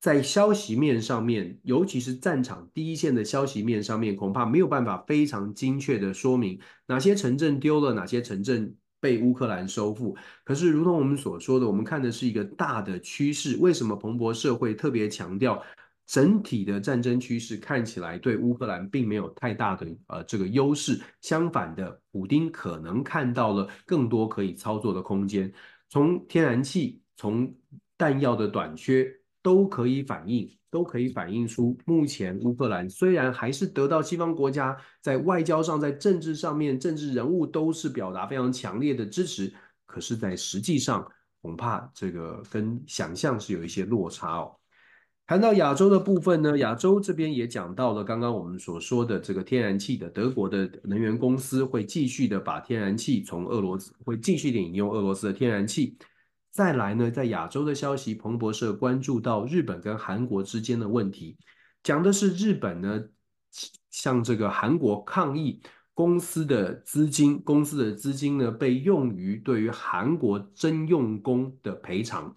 [SPEAKER 1] 在消息面上面，尤其是战场第一线的消息面上面，恐怕没有办法非常精确的说明哪些城镇丢了，哪些城镇。被乌克兰收复，可是如同我们所说的，我们看的是一个大的趋势。为什么彭博社会特别强调整体的战争趋势看起来对乌克兰并没有太大的呃这个优势？相反的，普丁可能看到了更多可以操作的空间，从天然气，从弹药的短缺都可以反映。都可以反映出，目前乌克兰虽然还是得到西方国家在外交上、在政治上面、政治人物都是表达非常强烈的支持，可是，在实际上恐怕这个跟想象是有一些落差哦。谈到亚洲的部分呢，亚洲这边也讲到了刚刚我们所说的这个天然气的德国的能源公司会继续的把天然气从俄罗斯会继续的引用俄罗斯的天然气。再来呢，在亚洲的消息，彭博社关注到日本跟韩国之间的问题，讲的是日本呢，向这个韩国抗议公司的资金，公司的资金呢被用于对于韩国征用工的赔偿。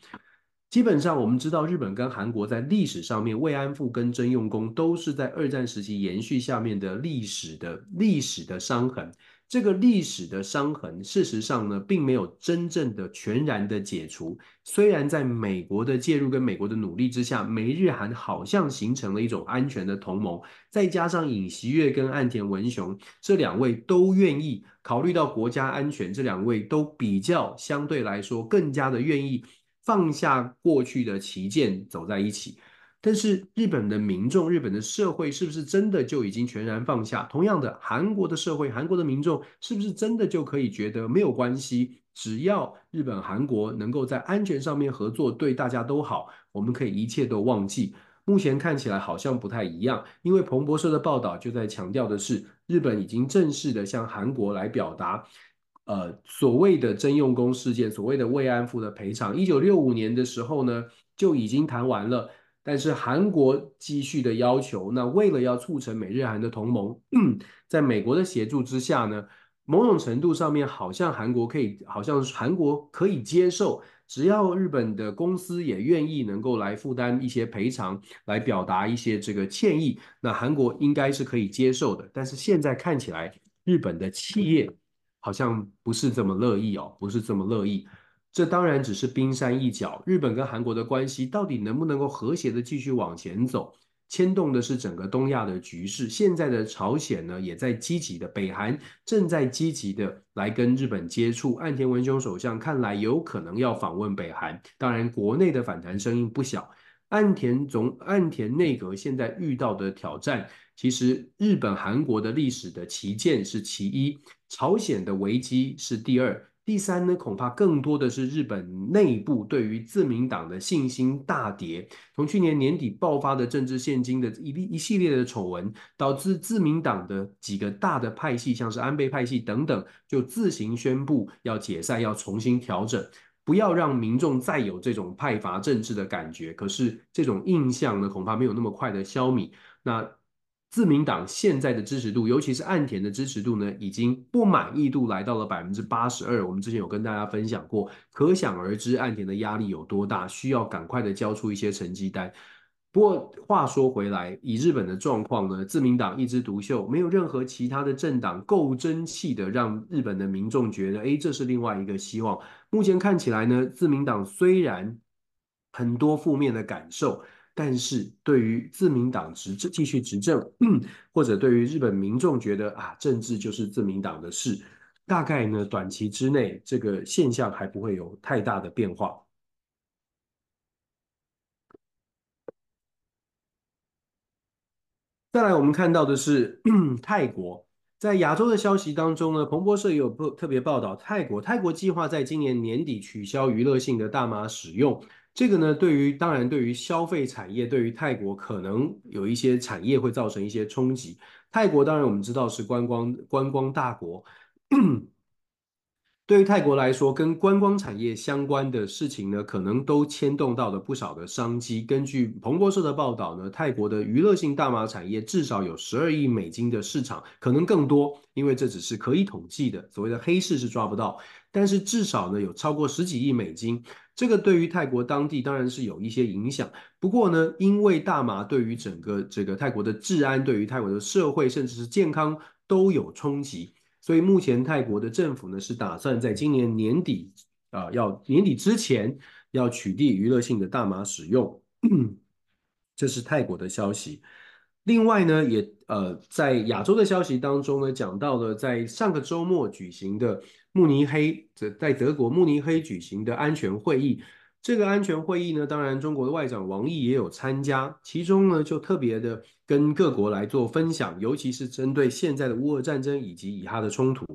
[SPEAKER 1] 基本上我们知道，日本跟韩国在历史上面慰安妇跟征用工都是在二战时期延续下面的历史的历史的伤痕。这个历史的伤痕，事实上呢，并没有真正的全然的解除。虽然在美国的介入跟美国的努力之下，美日韩好像形成了一种安全的同盟。再加上尹锡悦跟岸田文雄这两位都愿意考虑到国家安全，这两位都比较相对来说更加的愿意放下过去的旗舰，走在一起。但是日本的民众、日本的社会是不是真的就已经全然放下？同样的，韩国的社会、韩国的民众是不是真的就可以觉得没有关系？只要日本、韩国能够在安全上面合作，对大家都好，我们可以一切都忘记。目前看起来好像不太一样，因为彭博社的报道就在强调的是，日本已经正式的向韩国来表达，呃，所谓的征用工事件、所谓的慰安妇的赔偿。一九六五年的时候呢，就已经谈完了。但是韩国继续的要求，那为了要促成美日韩的同盟，<clears throat> 在美国的协助之下呢，某种程度上面好像韩国可以，好像韩国可以接受，只要日本的公司也愿意能够来负担一些赔偿，来表达一些这个歉意，那韩国应该是可以接受的。但是现在看起来，日本的企业好像不是这么乐意哦，不是这么乐意。这当然只是冰山一角，日本跟韩国的关系到底能不能够和谐的继续往前走，牵动的是整个东亚的局势。现在的朝鲜呢，也在积极的，北韩正在积极的来跟日本接触。岸田文雄首相看来有可能要访问北韩，当然国内的反弹声音不小。岸田总岸田内阁现在遇到的挑战，其实日本、韩国的历史的旗舰是其一，朝鲜的危机是第二。第三呢，恐怕更多的是日本内部对于自民党的信心大跌。从去年年底爆发的政治献金的一一系列的丑闻，导致自民党的几个大的派系，像是安倍派系等等，就自行宣布要解散，要重新调整，不要让民众再有这种派阀政治的感觉。可是这种印象呢，恐怕没有那么快的消弭。那自民党现在的支持度，尤其是岸田的支持度呢，已经不满意度来到了百分之八十二。我们之前有跟大家分享过，可想而知岸田的压力有多大，需要赶快的交出一些成绩单。不过话说回来，以日本的状况呢，自民党一枝独秀，没有任何其他的政党够争气的，让日本的民众觉得，诶，这是另外一个希望。目前看起来呢，自民党虽然很多负面的感受。但是对于自民党执政继续执政，或者对于日本民众觉得啊，政治就是自民党的事，大概呢，短期之内这个现象还不会有太大的变化。再来，我们看到的是泰国，在亚洲的消息当中呢，彭博社也有特别报道，泰国泰国计划在今年年底取消娱乐性的大麻使用。这个呢，对于当然对于消费产业，对于泰国可能有一些产业会造成一些冲击。泰国当然我们知道是观光观光大国。对于泰国来说，跟观光产业相关的事情呢，可能都牵动到了不少的商机。根据彭博社的报道呢，泰国的娱乐性大麻产业至少有十二亿美金的市场，可能更多，因为这只是可以统计的，所谓的黑市是抓不到。但是至少呢，有超过十几亿美金，这个对于泰国当地当然是有一些影响。不过呢，因为大麻对于整个这个泰国的治安，对于泰国的社会，甚至是健康都有冲击。所以目前泰国的政府呢，是打算在今年年底啊，要年底之前要取缔娱乐性的大麻使用，<clears throat> 这是泰国的消息。另外呢，也呃在亚洲的消息当中呢，讲到了在上个周末举行的慕尼黑，在德国慕尼黑举行的安全会议。这个安全会议呢，当然中国的外长王毅也有参加，其中呢就特别的跟各国来做分享，尤其是针对现在的乌俄战争以及以哈的冲突。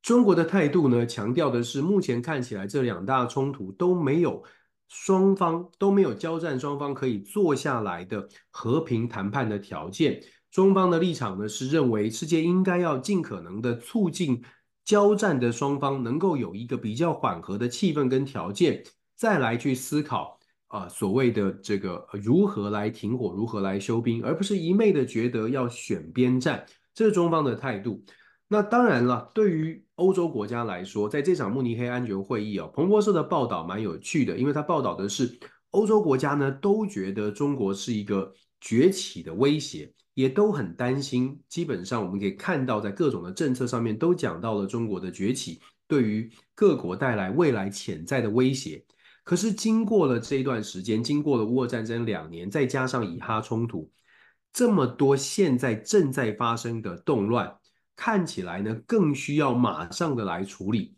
[SPEAKER 1] 中国的态度呢，强调的是目前看起来这两大冲突都没有双方都没有交战双方可以坐下来的和平谈判的条件。中方的立场呢是认为世界应该要尽可能的促进。交战的双方能够有一个比较缓和的气氛跟条件，再来去思考啊、所谓的这个如何来停火，如何来休兵，而不是一昧的觉得要选边站，这是中方的态度。那当然了，对于欧洲国家来说，在这场慕尼黑安全会议啊，彭博社的报道蛮有趣的，因为他报道的是欧洲国家呢都觉得中国是一个崛起的威胁。也都很担心，基本上我们可以看到，在各种的政策上面都讲到了中国的崛起对于各国带来未来潜在的威胁。可是经过了这一段时间，经过了乌俄战争两年，再加上以哈冲突，这么多现在正在发生的动乱，看起来呢更需要马上的来处理。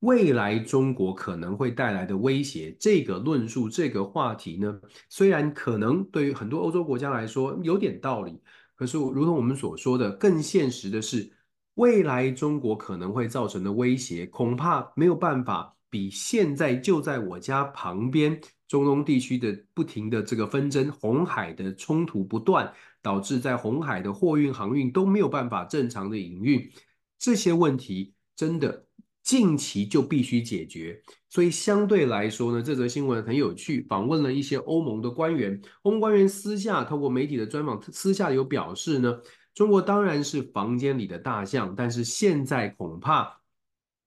[SPEAKER 1] 未来中国可能会带来的威胁，这个论述，这个话题呢，虽然可能对于很多欧洲国家来说有点道理，可是如同我们所说的，更现实的是，未来中国可能会造成的威胁，恐怕没有办法比现在就在我家旁边中东地区的不停的这个纷争，红海的冲突不断，导致在红海的货运航运都没有办法正常的营运，这些问题真的。近期就必须解决，所以相对来说呢，这则新闻很有趣。访问了一些欧盟的官员，欧盟官员私下透过媒体的专访，私下有表示呢，中国当然是房间里的大象，但是现在恐怕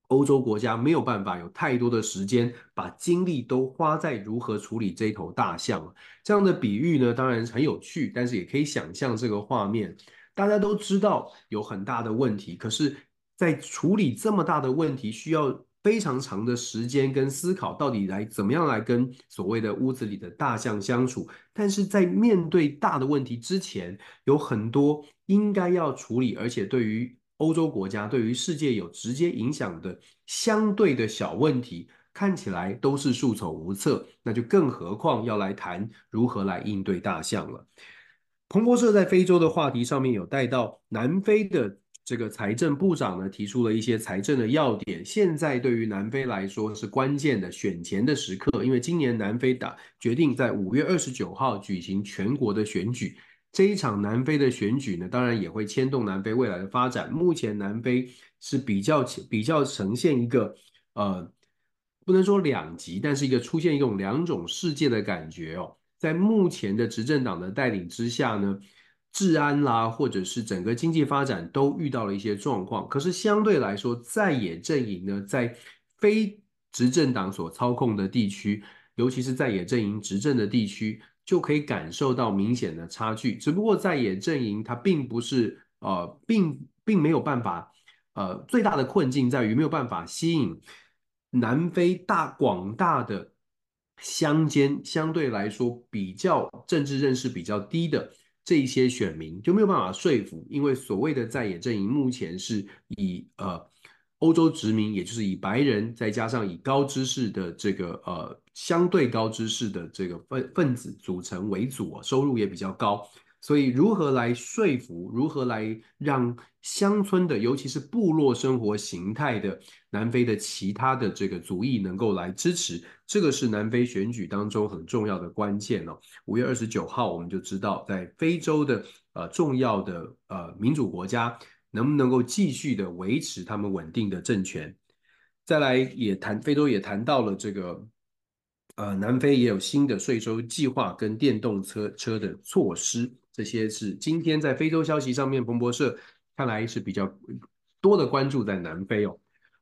[SPEAKER 1] 欧洲国家没有办法有太多的时间把精力都花在如何处理这头大象。这样的比喻呢，当然很有趣，但是也可以想象这个画面。大家都知道有很大的问题，可是。在处理这么大的问题，需要非常长的时间跟思考，到底来怎么样来跟所谓的屋子里的大象相处。但是在面对大的问题之前，有很多应该要处理，而且对于欧洲国家、对于世界有直接影响的相对的小问题，看起来都是束手无策。那就更何况要来谈如何来应对大象了。彭博社在非洲的话题上面有带到南非的。这个财政部长呢提出了一些财政的要点。现在对于南非来说是关键的选前的时刻，因为今年南非打决定在五月二十九号举行全国的选举。这一场南非的选举呢，当然也会牵动南非未来的发展。目前南非是比较比较呈现一个呃，不能说两极，但是一个出现一种两种世界的感觉哦。在目前的执政党的带领之下呢，治安啦，或者是整个经济发展都遇到了一些状况。可是相对来说，在野阵营呢，在非执政党所操控的地区，尤其是在野阵营执政的地区。就可以感受到明显的差距，只不过在野阵营它并不是呃，并并没有办法，呃，最大的困境在于没有办法吸引南非大广大的乡间相对来说比较政治认识比较低的这一些选民，就没有办法说服，因为所谓的在野阵营目前是以呃。欧洲殖民，也就是以白人再加上以高知识的这个呃相对高知识的这个分分子组成为主啊，收入也比较高，所以如何来说服，如何来让乡村的，尤其是部落生活形态的南非的其他的这个族裔能够来支持，这个是南非选举当中很重要的关键哦。五月二十九号，我们就知道在非洲的呃重要的呃民主国家。能不能够继续的维持他们稳定的政权？再来也谈非洲也谈到了这个，呃，南非也有新的税收计划跟电动车车的措施，这些是今天在非洲消息上面，彭博社看来是比较多的关注在南非哦。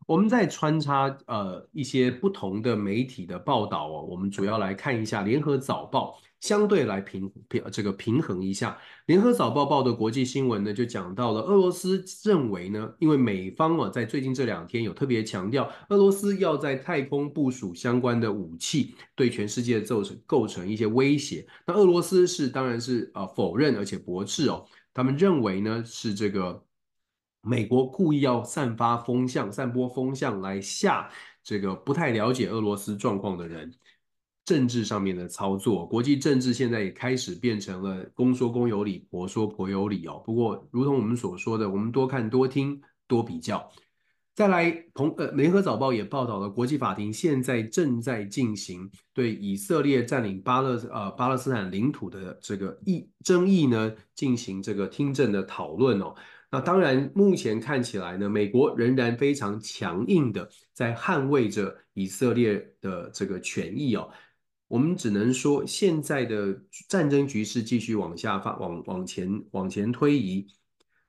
[SPEAKER 1] 我们在穿插呃一些不同的媒体的报道哦，我们主要来看一下联合早报。相对来平平这个平衡一下，联合早报报的国际新闻呢，就讲到了俄罗斯认为呢，因为美方啊在最近这两天有特别强调，俄罗斯要在太空部署相关的武器，对全世界造成构成一些威胁。那俄罗斯是当然是呃否认而且驳斥哦，他们认为呢是这个美国故意要散发风向、散播风向来吓这个不太了解俄罗斯状况的人。政治上面的操作，国际政治现在也开始变成了公说公有理，婆说婆有理哦。不过，如同我们所说的，我们多看多听多比较。再来，同呃，联合早报也报道了，国际法庭现在正在进行对以色列占领巴勒呃巴勒斯坦领土的这个议争议呢，进行这个听证的讨论哦。那当然，目前看起来呢，美国仍然非常强硬的在捍卫着以色列的这个权益哦。我们只能说，现在的战争局势继续往下发，往往前往前推移。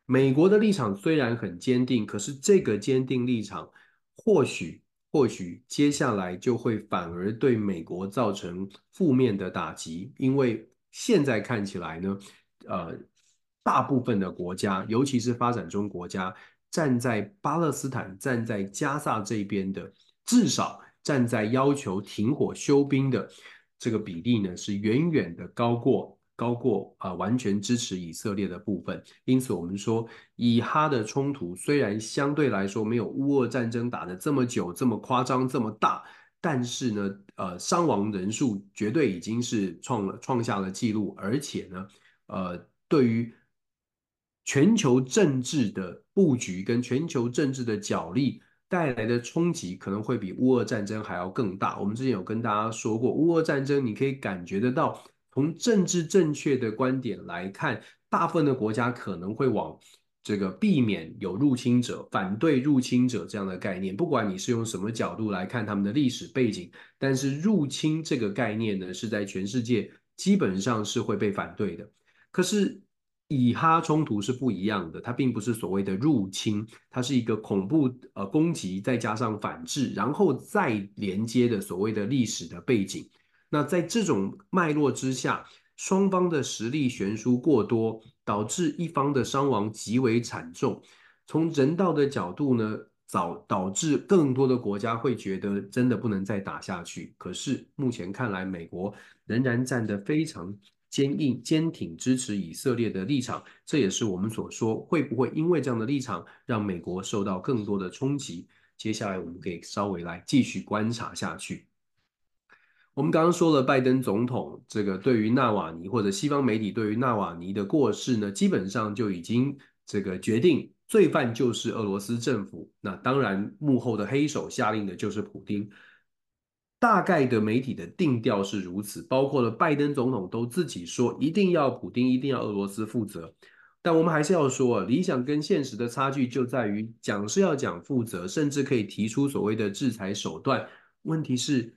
[SPEAKER 1] 美国的立场虽然很坚定，可是这个坚定立场，或许或许接下来就会反而对美国造成负面的打击，因为现在看起来呢，呃，大部分的国家，尤其是发展中国家，站在巴勒斯坦、站在加萨这边的，至少。站在要求停火休兵的这个比例呢，是远远的高过高过啊、完全支持以色列的部分。因此，我们说以哈的冲突虽然相对来说没有乌俄战争打得这么久、这么夸张、这么大，但是呢，呃，伤亡人数绝对已经是创了创下了记录，而且呢，呃，对于全球政治的布局跟全球政治的角力。带来的冲击可能会比乌俄战争还要更大。我们之前有跟大家说过，乌俄战争你可以感觉得到，从政治正确的观点来看，大部分的国家可能会往这个避免有入侵者、反对入侵者这样的概念。不管你是用什么角度来看他们的历史背景，但是入侵这个概念呢，是在全世界基本上是会被反对的。可是，以哈冲突是不一样的，它并不是所谓的入侵，它是一个恐怖呃攻击，再加上反制，然后再连接的所谓的历史的背景。那在这种脉络之下，双方的实力悬殊过多，导致一方的伤亡极为惨重。从人道的角度呢，早导致更多的国家会觉得真的不能再打下去。可是目前看来，美国仍然站得非常。坚硬、坚挺支持以色列的立场，这也是我们所说会不会因为这样的立场让美国受到更多的冲击？接下来我们可以稍微来继续观察下去。我们刚刚说了，拜登总统这个对于纳瓦尼或者西方媒体对于纳瓦尼的过世呢，基本上就已经这个决定罪犯就是俄罗斯政府。那当然，幕后的黑手下令的就是普丁。大概的媒体的定调是如此，包括了拜登总统都自己说一定要普丁，一定要俄罗斯负责。但我们还是要说，理想跟现实的差距就在于讲是要讲负责，甚至可以提出所谓的制裁手段。问题是，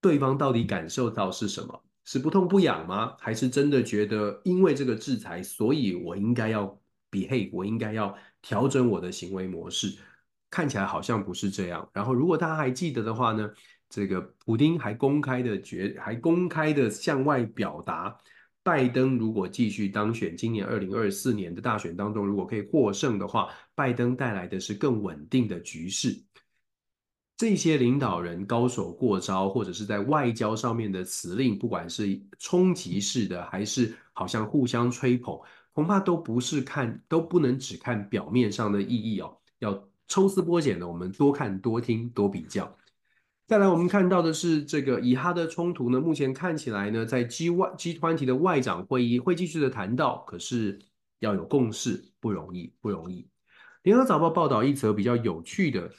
[SPEAKER 1] 对方到底感受到是什么？是不痛不痒吗？还是真的觉得因为这个制裁，所以我应该要 behave，我应该要调整我的行为模式？看起来好像不是这样。然后，如果大家还记得的话呢，这个普丁还公开的决，还公开的向外表达。拜登如果继续当选，今年二零二四年的大选当中，如果可以获胜的话，拜登带来的是更稳定的局势。这些领导人高手过招，或者是在外交上面的辞令，不管是冲击式的，还是好像互相吹捧，恐怕都不是看，都不能只看表面上的意义哦，要抽丝剥茧的，我们多看、多听、多比较。再来，我们看到的是这个以哈的冲突呢，目前看起来呢，在 G 外 G20 的外长会议会继续的谈到，可是要有共识不容易，不容易。联合早报报道一则比较有趣的，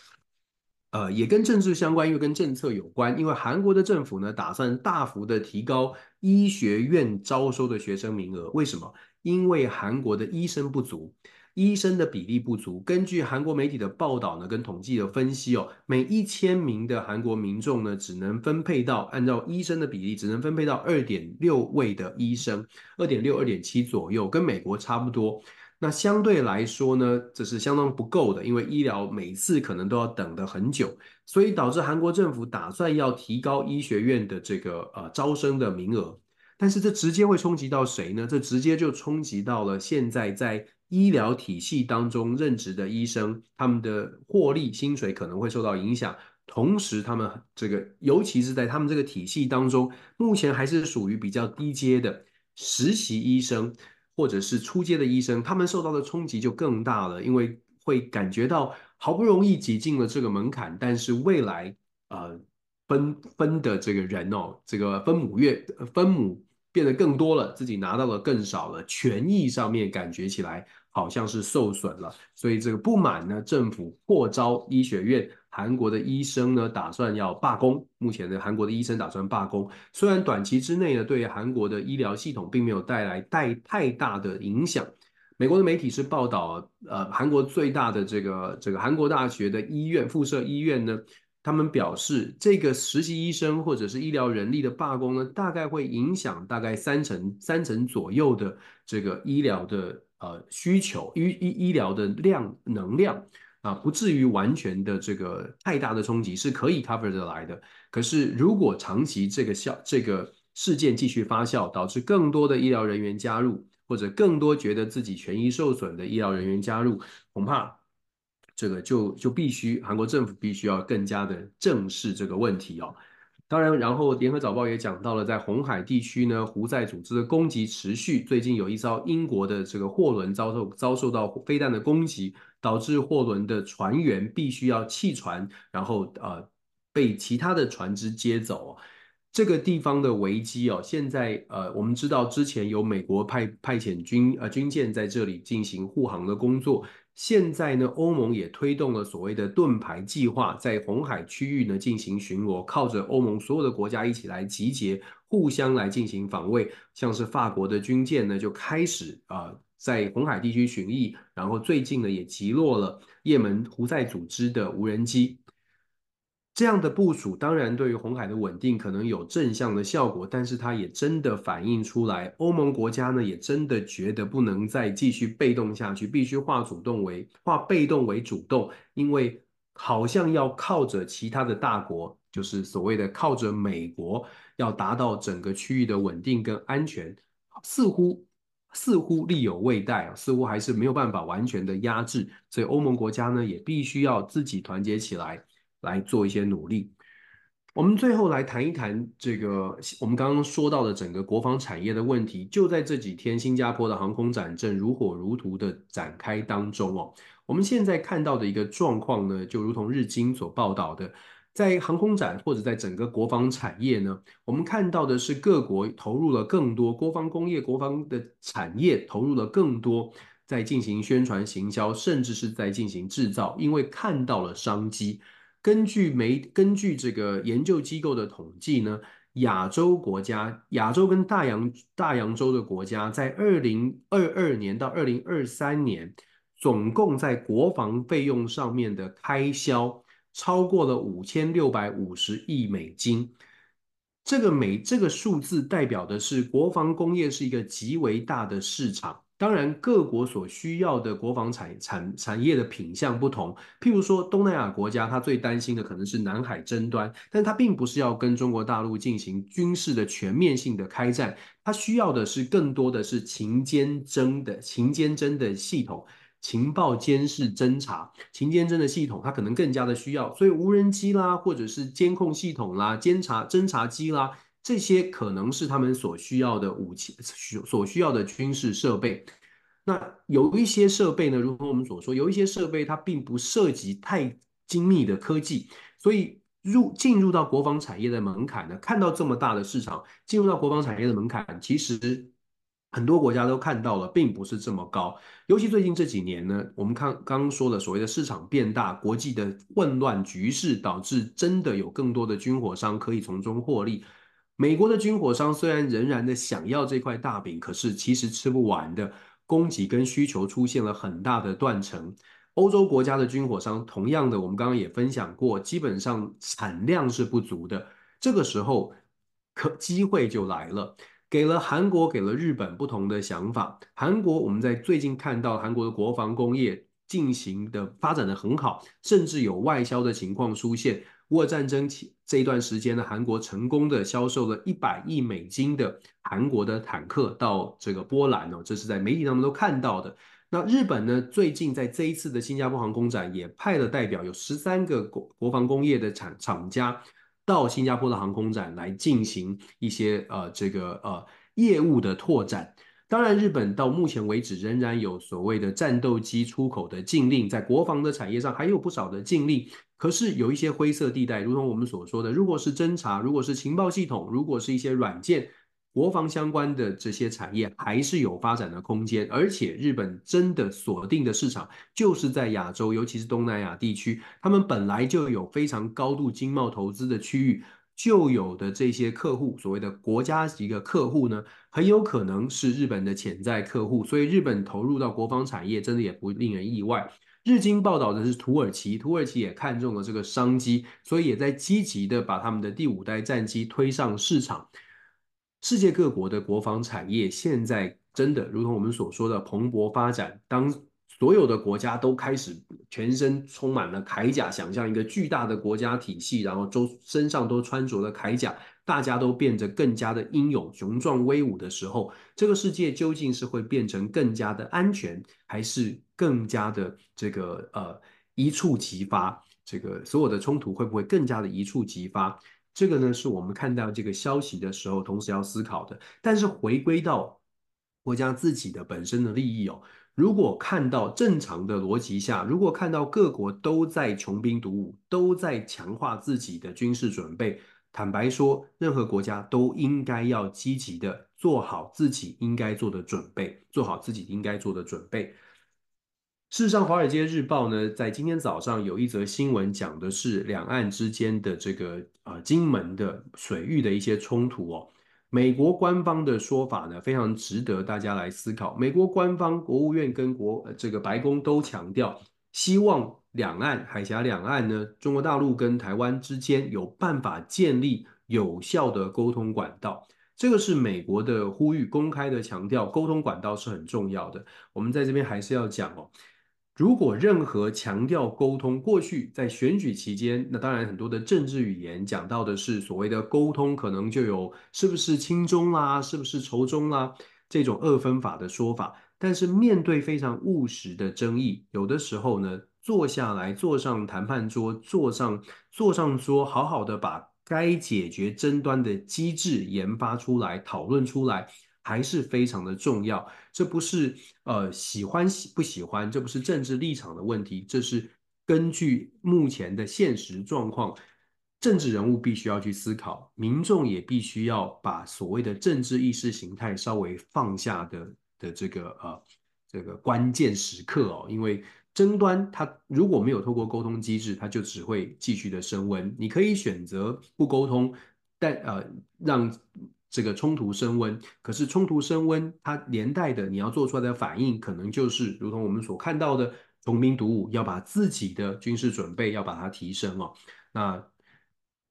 [SPEAKER 1] 呃，也跟政治相关，因为跟政策有关，因为韩国的政府呢，打算大幅的提高医学院招收的学生名额，为什么？因为韩国的医生不足。医生的比例不足。根据韩国媒体的报道呢，跟统计的分析哦，每一千名的韩国民众呢，只能分配到按照医生的比例，只能分配到二点六位的医生，二点六、二点七左右，跟美国差不多。那相对来说呢，这是相当不够的，因为医疗每次可能都要等得很久，所以导致韩国政府打算要提高医学院的这个呃招生的名额。但是这直接会冲击到谁呢？这直接就冲击到了现在在。医疗体系当中任职的医生，他们的获利薪水可能会受到影响。同时，他们这个，尤其是在他们这个体系当中，目前还是属于比较低阶的实习医生，或者是初阶的医生，他们受到的冲击就更大了，因为会感觉到好不容易挤进了这个门槛，但是未来呃分分的这个人哦，这个分母越分母变得更多了，自己拿到的更少了，权益上面感觉起来。好像是受损了，所以这个不满呢，政府扩招医学院，韩国的医生呢打算要罢工。目前的韩国的医生打算罢工，虽然短期之内呢，对韩国的医疗系统并没有带来带太大的影响。美国的媒体是报道，呃，韩国最大的这个这个韩国大学的医院附设医院呢，他们表示，这个实习医生或者是医疗人力的罢工呢，大概会影响大概三成三成左右的这个医疗的。呃，需求医医医疗的量能量啊，不至于完全的这个太大的冲击是可以 cover 得来的。可是如果长期这个效这个事件继续发酵，导致更多的医疗人员加入，或者更多觉得自己权益受损的医疗人员加入，恐怕这个就就必须韩国政府必须要更加的正视这个问题哦。当然，然后联合早报也讲到了，在红海地区呢，胡塞组织的攻击持续。最近有一艘英国的这个货轮遭受遭受到飞弹的攻击，导致货轮的船员必须要弃船，然后呃被其他的船只接走。这个地方的危机哦，现在呃我们知道之前有美国派派遣军呃军舰在这里进行护航的工作。现在呢，欧盟也推动了所谓的盾牌计划，在红海区域呢进行巡逻，靠着欧盟所有的国家一起来集结，互相来进行防卫。像是法国的军舰呢，就开始啊、在红海地区巡弋，然后最近呢也击落了也门胡塞组织的无人机。这样的部署当然对于红海的稳定可能有正向的效果，但是它也真的反映出来，欧盟国家呢也真的觉得不能再继续被动下去，必须化主动为化被动为主动，因为好像要靠着其他的大国，就是所谓的靠着美国，要达到整个区域的稳定跟安全，似乎似乎力有未逮，似乎还是没有办法完全的压制，所以欧盟国家呢也必须要自己团结起来。来做一些努力。我们最后来谈一谈这个我们刚刚说到的整个国防产业的问题。就在这几天，新加坡的航空展正如火如荼的展开当中哦。我们现在看到的一个状况呢，就如同日经所报道的，在航空展或者在整个国防产业呢，我们看到的是各国投入了更多国防工业、国防的产业投入了更多。在进行宣传行销，甚至是在进行制造，因为看到了商机。根据媒根据这个研究机构的统计呢，亚洲国家、亚洲跟大洋大洋洲的国家，在二零二二年到二零二三年，总共在国防费用上面的开销超过了五千六百五十亿美金。这个美这个数字代表的是国防工业是一个极为大的市场。当然，各国所需要的国防产产产业的品相不同。譬如说，东南亚国家，它最担心的可能是南海争端，但它并不是要跟中国大陆进行军事的全面性的开战，它需要的是更多的是情监侦的情监侦的系统。情报监视侦查、情监侦的系统，它可能更加的需要，所以无人机啦，或者是监控系统啦、监察侦察机啦，这些可能是他们所需要的武器、所需要的军事设备。那有一些设备呢，如同我们所说，有一些设备它并不涉及太精密的科技，所以入进入到国防产业的门槛呢，看到这么大的市场，进入到国防产业的门槛，其实。很多国家都看到了，并不是这么高。尤其最近这几年呢，我们看刚刚说的所谓的市场变大，国际的混乱局势导致真的有更多的军火商可以从中获利。美国的军火商虽然仍然的想要这块大饼，可是其实吃不完的，供给跟需求出现了很大的断层。欧洲国家的军火商同样的，我们刚刚也分享过，基本上产量是不足的。这个时候，可机会就来了。给了韩国，给了日本不同的想法。韩国，我们在最近看到韩国的国防工业进行的发展的很好，甚至有外销的情况出现。乌战争期这一段时间呢，韩国成功的销售了一百亿美金的韩国的坦克到这个波兰哦，这是在媒体上面都看到的。那日本呢，最近在这一次的新加坡航空展也派了代表，有十三个国国防工业的厂厂家。到新加坡的航空展来进行一些呃这个呃业务的拓展。当然，日本到目前为止仍然有所谓的战斗机出口的禁令，在国防的产业上还有不少的禁令。可是有一些灰色地带，如同我们所说的，如果是侦查，如果是情报系统，如果是一些软件。国防相关的这些产业还是有发展的空间，而且日本真的锁定的市场就是在亚洲，尤其是东南亚地区，他们本来就有非常高度经贸投资的区域，就有的这些客户，所谓的国家级的客户呢，很有可能是日本的潜在客户，所以日本投入到国防产业真的也不令人意外。日经报道的是土耳其，土耳其也看中了这个商机，所以也在积极的把他们的第五代战机推上市场。世界各国的国防产业现在真的如同我们所说的蓬勃发展。当所有的国家都开始全身充满了铠甲，想象一个巨大的国家体系，然后周身上都穿着了铠甲，大家都变得更加的英勇、雄壮、威武的时候，这个世界究竟是会变成更加的安全，还是更加的这个呃一触即发？这个所有的冲突会不会更加的一触即发？这个呢，是我们看到这个消息的时候，同时要思考的。但是回归到国家自己的本身的利益哦，如果看到正常的逻辑下，如果看到各国都在穷兵黩武，都在强化自己的军事准备，坦白说，任何国家都应该要积极的做好自己应该做的准备，做好自己应该做的准备。事实上，《华尔街日报》呢，在今天早上有一则新闻，讲的是两岸之间的这个呃金门的水域的一些冲突哦。美国官方的说法呢，非常值得大家来思考。美国官方、国务院跟国这个白宫都强调，希望两岸海峡两岸呢，中国大陆跟台湾之间有办法建立有效的沟通管道。这个是美国的呼吁，公开的强调，沟通管道是很重要的。我们在这边还是要讲哦。如果任何强调沟通，过去在选举期间，那当然很多的政治语言讲到的是所谓的沟通，可能就有是不是亲中啦，是不是仇中啦这种二分法的说法。但是面对非常务实的争议，有的时候呢，坐下来，坐上谈判桌，坐上坐上桌，好好的把该解决争端的机制研发出来，讨论出来。还是非常的重要，这不是呃喜欢喜不喜欢，这不是政治立场的问题，这是根据目前的现实状况，政治人物必须要去思考，民众也必须要把所谓的政治意识形态稍微放下的的这个呃这个关键时刻哦，因为争端它如果没有透过沟通机制，它就只会继续的升温。你可以选择不沟通，但呃让这个冲突升温，可是冲突升温，它连带的你要做出来的反应，可能就是如同我们所看到的穷兵黩武，要把自己的军事准备要把它提升哦。那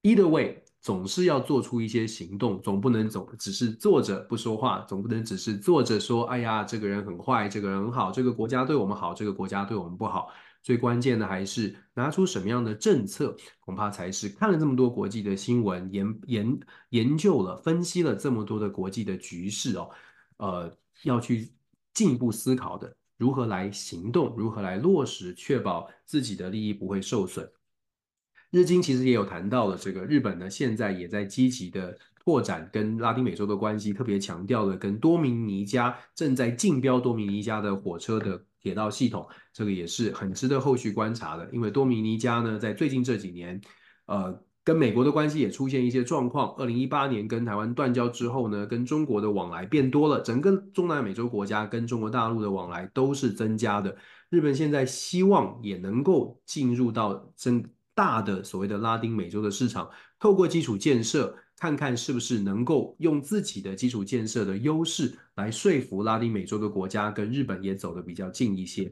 [SPEAKER 1] either way。总是要做出一些行动，总不能总只是坐着不说话，总不能只是坐着说，哎呀，这个人很坏，这个人很好，这个国家对我们好，这个国家对我们不好。最关键的还是拿出什么样的政策，恐怕才是看了这么多国际的新闻，研研研究了、分析了这么多的国际的局势哦，呃，要去进一步思考的，如何来行动，如何来落实，确保自己的利益不会受损。日经其实也有谈到了这个日本呢，现在也在积极的拓展跟拉丁美洲的关系，特别强调了跟多米尼加正在竞标多米尼加的火车的铁道系统，这个也是很值得后续观察的。因为多米尼加呢，在最近这几年，呃，跟美国的关系也出现一些状况。二零一八年跟台湾断交之后呢，跟中国的往来变多了，整个中南美洲国家跟中国大陆的往来都是增加的。日本现在希望也能够进入到增。大的所谓的拉丁美洲的市场，透过基础建设，看看是不是能够用自己的基础建设的优势来说服拉丁美洲的国家跟日本也走得比较近一些。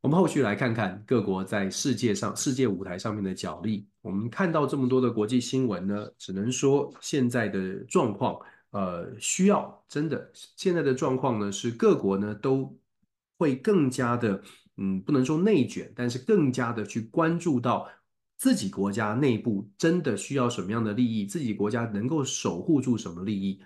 [SPEAKER 1] 我们后续来看看各国在世界上世界舞台上面的角力。我们看到这么多的国际新闻呢，只能说现在的状况，呃，需要真的现在的状况呢，是各国呢都会更加的。嗯，不能说内卷，但是更加的去关注到自己国家内部真的需要什么样的利益，自己国家能够守护住什么利益，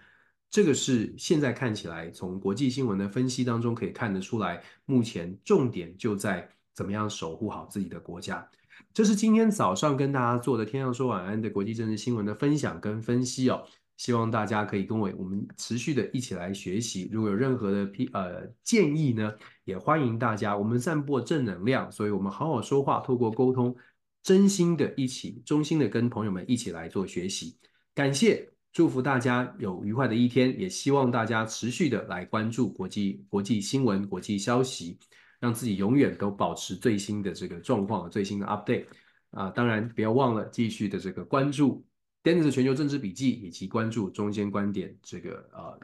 [SPEAKER 1] 这个是现在看起来从国际新闻的分析当中可以看得出来，目前重点就在怎么样守护好自己的国家。这是今天早上跟大家做的天上说晚安的国际政治新闻的分享跟分析哦。希望大家可以跟我我们持续的一起来学习。如果有任何的批呃建议呢，也欢迎大家。我们散播正能量，所以我们好好说话，透过沟通，真心的一起，衷心的跟朋友们一起来做学习。感谢，祝福大家有愉快的一天，也希望大家持续的来关注国际国际新闻、国际消息，让自己永远都保持最新的这个状况、最新的 update 啊。当然，不要忘了继续的这个关注。Dennis 全球政治笔记以及关注中间观点这个呃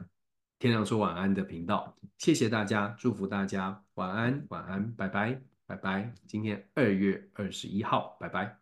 [SPEAKER 1] 天亮说晚安的频道，谢谢大家，祝福大家晚安晚安，拜拜拜拜。今天二月二十一号，拜拜。